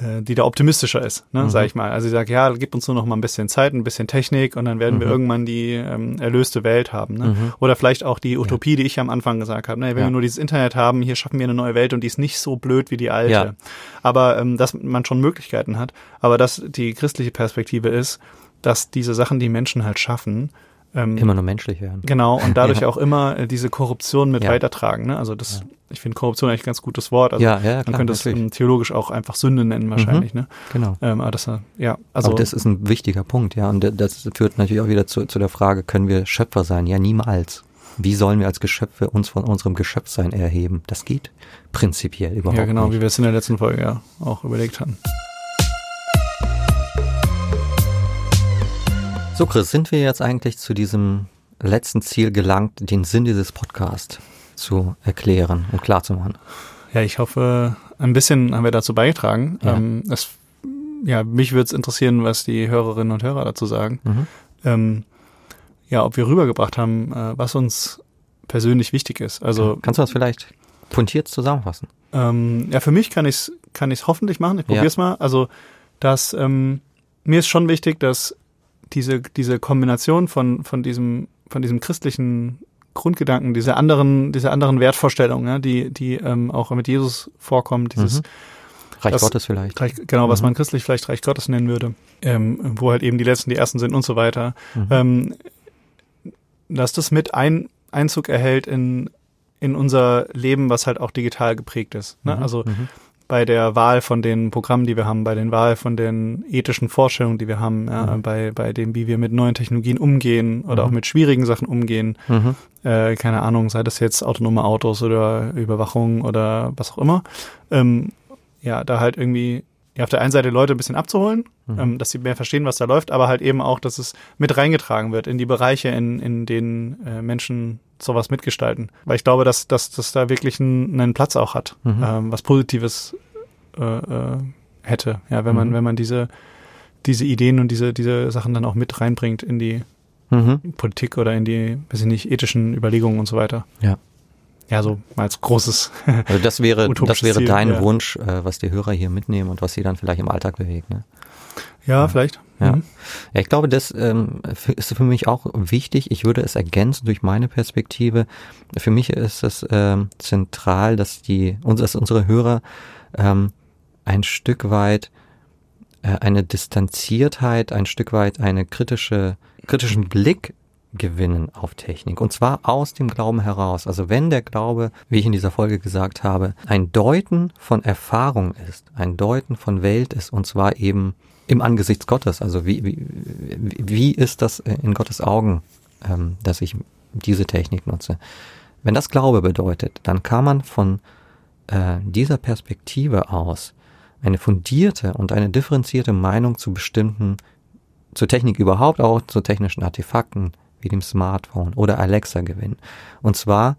Speaker 2: äh, die da optimistischer ist, ne,
Speaker 1: Mhm.
Speaker 2: sag ich mal. Also ich sage, ja, gib uns nur noch mal ein bisschen Zeit, ein bisschen Technik und dann werden wir
Speaker 1: Mhm.
Speaker 2: irgendwann die ähm, erlöste Welt haben. Ne?
Speaker 1: Mhm.
Speaker 2: Oder vielleicht auch die Utopie, die ich am Anfang gesagt habe. Ne? Wenn
Speaker 1: Ja.
Speaker 2: wir nur dieses Internet haben, hier schaffen wir eine neue Welt und die ist nicht so blöd wie die alte.
Speaker 1: Ja.
Speaker 2: Aber ähm, dass man schon Möglichkeiten hat. Aber dass die christliche Perspektive ist, dass diese Sachen, die Menschen halt schaffen, ähm,
Speaker 1: Immer nur menschlich werden.
Speaker 2: Genau, und dadurch
Speaker 1: Ja.
Speaker 2: auch immer äh, diese Korruption mit
Speaker 1: Ja.
Speaker 2: weitertragen. Ne? Also das, ich finde Korruption eigentlich ein ganz gutes Wort. Also
Speaker 1: ja, ja,
Speaker 2: man
Speaker 1: klar,
Speaker 2: könnte es
Speaker 1: natürlich.
Speaker 2: ähm, theologisch auch einfach Sünde nennen wahrscheinlich. Ne?
Speaker 1: Genau.
Speaker 2: Ähm, aber das, äh, ja, also
Speaker 1: aber das ist ein wichtiger Punkt, ja. Und das führt natürlich auch wieder zu, zu der Frage, können wir Schöpfer sein? Ja, niemals. Wie sollen wir als Geschöpfe uns von unserem Geschöpfsein erheben? Das geht prinzipiell überhaupt
Speaker 2: ja genau,
Speaker 1: nicht.
Speaker 2: wie wir es in der letzten Folge ja auch überlegt haben.
Speaker 1: So, Chris, sind wir jetzt eigentlich zu diesem letzten Ziel gelangt, den Sinn dieses Podcasts zu erklären und klarzumachen?
Speaker 2: Ja, ich hoffe, ein bisschen haben wir dazu beigetragen.
Speaker 1: Ja.
Speaker 2: Ähm, es, ja, mich würde es interessieren, was die Hörerinnen und Hörer dazu sagen.
Speaker 1: Mhm.
Speaker 2: Ähm, ja, ob wir rübergebracht haben, äh, was uns persönlich wichtig ist. Also
Speaker 1: Kannst du das vielleicht puntiert zusammenfassen?
Speaker 2: Ähm, ja, für mich kann ich es kann ich's hoffentlich machen. Ich
Speaker 1: Ja.
Speaker 2: probiere es mal. Also, dass ähm, mir ist schon wichtig, dass diese, diese Kombination von, von diesem, von diesem christlichen Grundgedanken, diese anderen, diese anderen Wertvorstellungen, ja, die, die ähm, auch mit Jesus vorkommen, dieses
Speaker 1: Mhm. Reich
Speaker 2: Das-
Speaker 1: Gottes vielleicht.
Speaker 2: Reich, genau, was
Speaker 1: Mhm.
Speaker 2: man christlich vielleicht Reich Gottes nennen würde, ähm, wo halt eben die Letzten die Ersten sind und so weiter,
Speaker 1: Mhm.
Speaker 2: ähm, dass das mit ein, Einzug erhält in, in unser Leben, was halt auch digital geprägt ist. Ne?
Speaker 1: Mhm.
Speaker 2: Also
Speaker 1: Mhm.
Speaker 2: Bei der Wahl von den Programmen, die wir haben, bei den Wahl von den ethischen Vorstellungen, die wir haben,
Speaker 1: Mhm.
Speaker 2: bei, bei dem, wie wir mit neuen Technologien umgehen oder
Speaker 1: Mhm.
Speaker 2: auch mit schwierigen Sachen umgehen,
Speaker 1: Mhm.
Speaker 2: äh, keine Ahnung, sei das jetzt autonome Autos oder Überwachung oder was auch immer, ähm, ja, da halt irgendwie ja, auf der einen Seite Leute ein bisschen abzuholen,
Speaker 1: Mhm.
Speaker 2: ähm, dass sie mehr verstehen, was da läuft, aber halt eben auch, dass es mit reingetragen wird in die Bereiche, in, in denen äh, Menschen sowas mitgestalten. Weil ich glaube, dass, dass das da wirklich einen, einen Platz auch hat,
Speaker 1: Mhm.
Speaker 2: ähm, was Positives äh, äh, hätte, ja, wenn man,
Speaker 1: Mhm.
Speaker 2: wenn man diese, diese Ideen und diese, diese Sachen dann auch mit reinbringt in die
Speaker 1: Mhm.
Speaker 2: Politik oder in die, weiß ich nicht, ethischen Überlegungen und so weiter.
Speaker 1: Ja.
Speaker 2: Ja, so als großes.
Speaker 1: Also das wäre, das wäre
Speaker 2: Ziel,
Speaker 1: dein
Speaker 2: ja.
Speaker 1: Wunsch, äh, was die Hörer hier mitnehmen und was sie dann vielleicht im Alltag bewegt. Ne?
Speaker 2: ja, vielleicht.
Speaker 1: Ja.
Speaker 2: Mhm.
Speaker 1: Ja, ich glaube, das ähm, ist für mich auch wichtig. Ich würde es ergänzen durch meine Perspektive. Für mich ist es ähm, zentral, dass die, dass unsere Hörer ähm, ein Stück weit äh, eine Distanziertheit, ein Stück weit eine kritische kritischen Blick gewinnen auf Technik. Und zwar aus dem Glauben heraus. Also wenn der Glaube, wie ich in dieser Folge gesagt habe, ein Deuten von Erfahrung ist, ein Deuten von Welt ist, und zwar eben im Angesicht Gottes. Also wie, wie, wie ist das in Gottes Augen, ähm, dass ich diese Technik nutze? Wenn das Glaube bedeutet, dann kann man von äh, dieser Perspektive aus eine fundierte und eine differenzierte Meinung zu bestimmten, zur Technik überhaupt, auch zu technischen Artefakten wie dem Smartphone oder Alexa gewinnen. Und zwar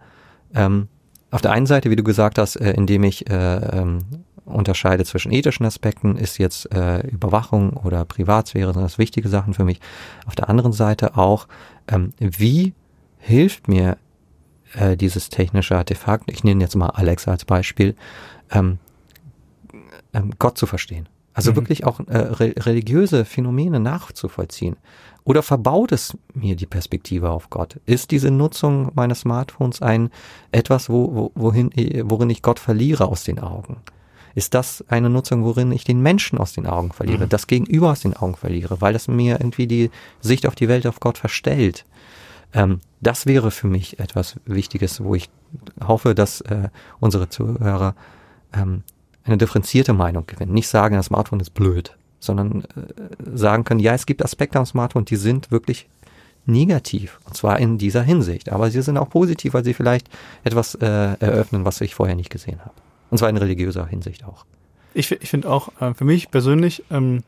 Speaker 1: ähm, auf der einen Seite, wie du gesagt hast, äh, indem ich äh, ähm, unterscheide zwischen ethischen Aspekten, ist jetzt äh, Überwachung oder Privatsphäre, sind das wichtige Sachen für mich. Auf der anderen Seite auch, ähm, wie hilft mir äh, dieses technische Artefakt, ich nenne jetzt mal Alexa als Beispiel, ähm, ähm, Gott zu verstehen. Also mhm. wirklich auch äh, re religiöse Phänomene nachzuvollziehen. Oder verbaut es mir die Perspektive auf Gott? Ist diese Nutzung meines Smartphones ein etwas, wo, wo, wohin, worin ich Gott verliere aus den Augen? Ist das eine Nutzung, worin ich den Menschen aus den Augen verliere, mhm. das Gegenüber aus den Augen verliere, weil das mir irgendwie die Sicht auf die Welt, auf Gott verstellt? Ähm, das wäre für mich etwas Wichtiges, wo ich hoffe, dass äh, unsere Zuhörer ähm, eine differenzierte Meinung gewinnen. Nicht sagen, das Smartphone ist blöd, sondern äh, sagen können, ja, es gibt Aspekte am Smartphone, die sind wirklich negativ. Und zwar in dieser Hinsicht. Aber sie sind auch positiv, weil sie vielleicht etwas äh, eröffnen, was ich vorher nicht gesehen habe. Und zwar in religiöser Hinsicht auch.
Speaker 2: Ich, ich finde auch, äh, für mich persönlich ähm,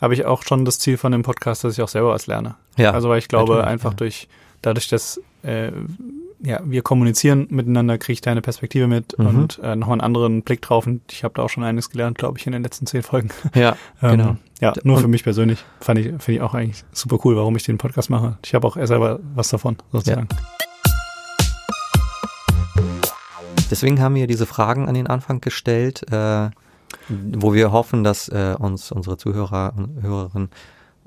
Speaker 2: habe ich auch schon das Ziel von dem Podcast, dass ich auch selber was lerne. Ja. Also weil ich glaube, einfach ja. durch dadurch, dass äh, ja, wir kommunizieren miteinander, kriege ich deine Perspektive mit mhm. und äh, nochmal einen anderen Blick drauf. Und ich habe da auch schon einiges gelernt, glaube ich, in den letzten zehn Folgen.
Speaker 1: Ja, ähm, genau.
Speaker 2: Ja, nur und für mich persönlich fand ich, finde ich auch eigentlich super cool, warum ich den Podcast mache. Ich habe auch selber was davon, sozusagen. Ja.
Speaker 1: Deswegen haben wir diese Fragen an den Anfang gestellt, äh, wo wir hoffen, dass äh, uns unsere Zuhörer und Hörerinnen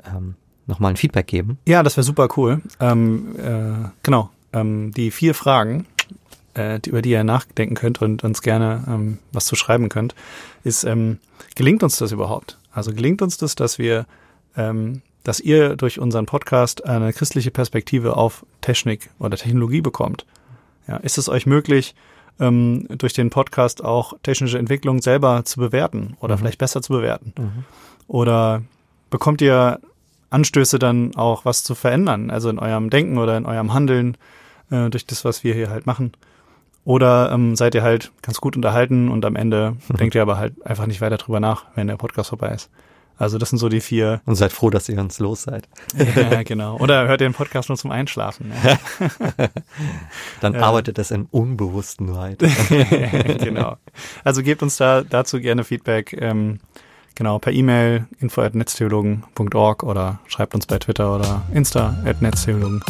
Speaker 1: ähm, nochmal ein Feedback geben.
Speaker 2: Ja, das wäre super cool. Ähm, äh, genau. Ähm, die vier Fragen, äh, über die ihr nachdenken könnt und uns gerne ähm, was zu schreiben könnt, ist, ähm, gelingt uns das überhaupt? Also gelingt uns das, dass wir, ähm, dass ihr durch unseren Podcast eine christliche Perspektive auf Technik oder Technologie bekommt? Ja, ist es euch möglich, ähm, durch den Podcast auch technische Entwicklung selber zu bewerten oder mhm. vielleicht besser zu bewerten? Mhm. Oder bekommt ihr Anstöße dann auch was zu verändern, also in eurem Denken oder in eurem Handeln äh, durch das, was wir hier halt machen. Oder ähm, seid ihr halt ganz gut unterhalten und am Ende denkt ihr aber halt einfach nicht weiter drüber nach, wenn der Podcast vorbei ist. Also das sind so die vier.
Speaker 1: Und seid froh, dass ihr ganz los seid.
Speaker 2: ja, genau. Oder hört ihr den Podcast nur zum Einschlafen. Ja.
Speaker 1: Dann arbeitet das im Unbewussten weiter.
Speaker 2: genau. Also gebt uns da dazu gerne Feedback. Ähm, Genau, per E-Mail info.netztheologen.org oder schreibt uns bei Twitter oder Insta at Netztheologen.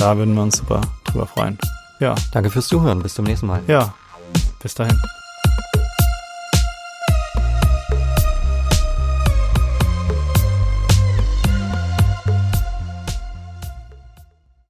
Speaker 2: Da würden wir uns super drüber freuen.
Speaker 1: Ja. Danke fürs Zuhören. Bis zum nächsten Mal.
Speaker 2: Ja. Bis dahin.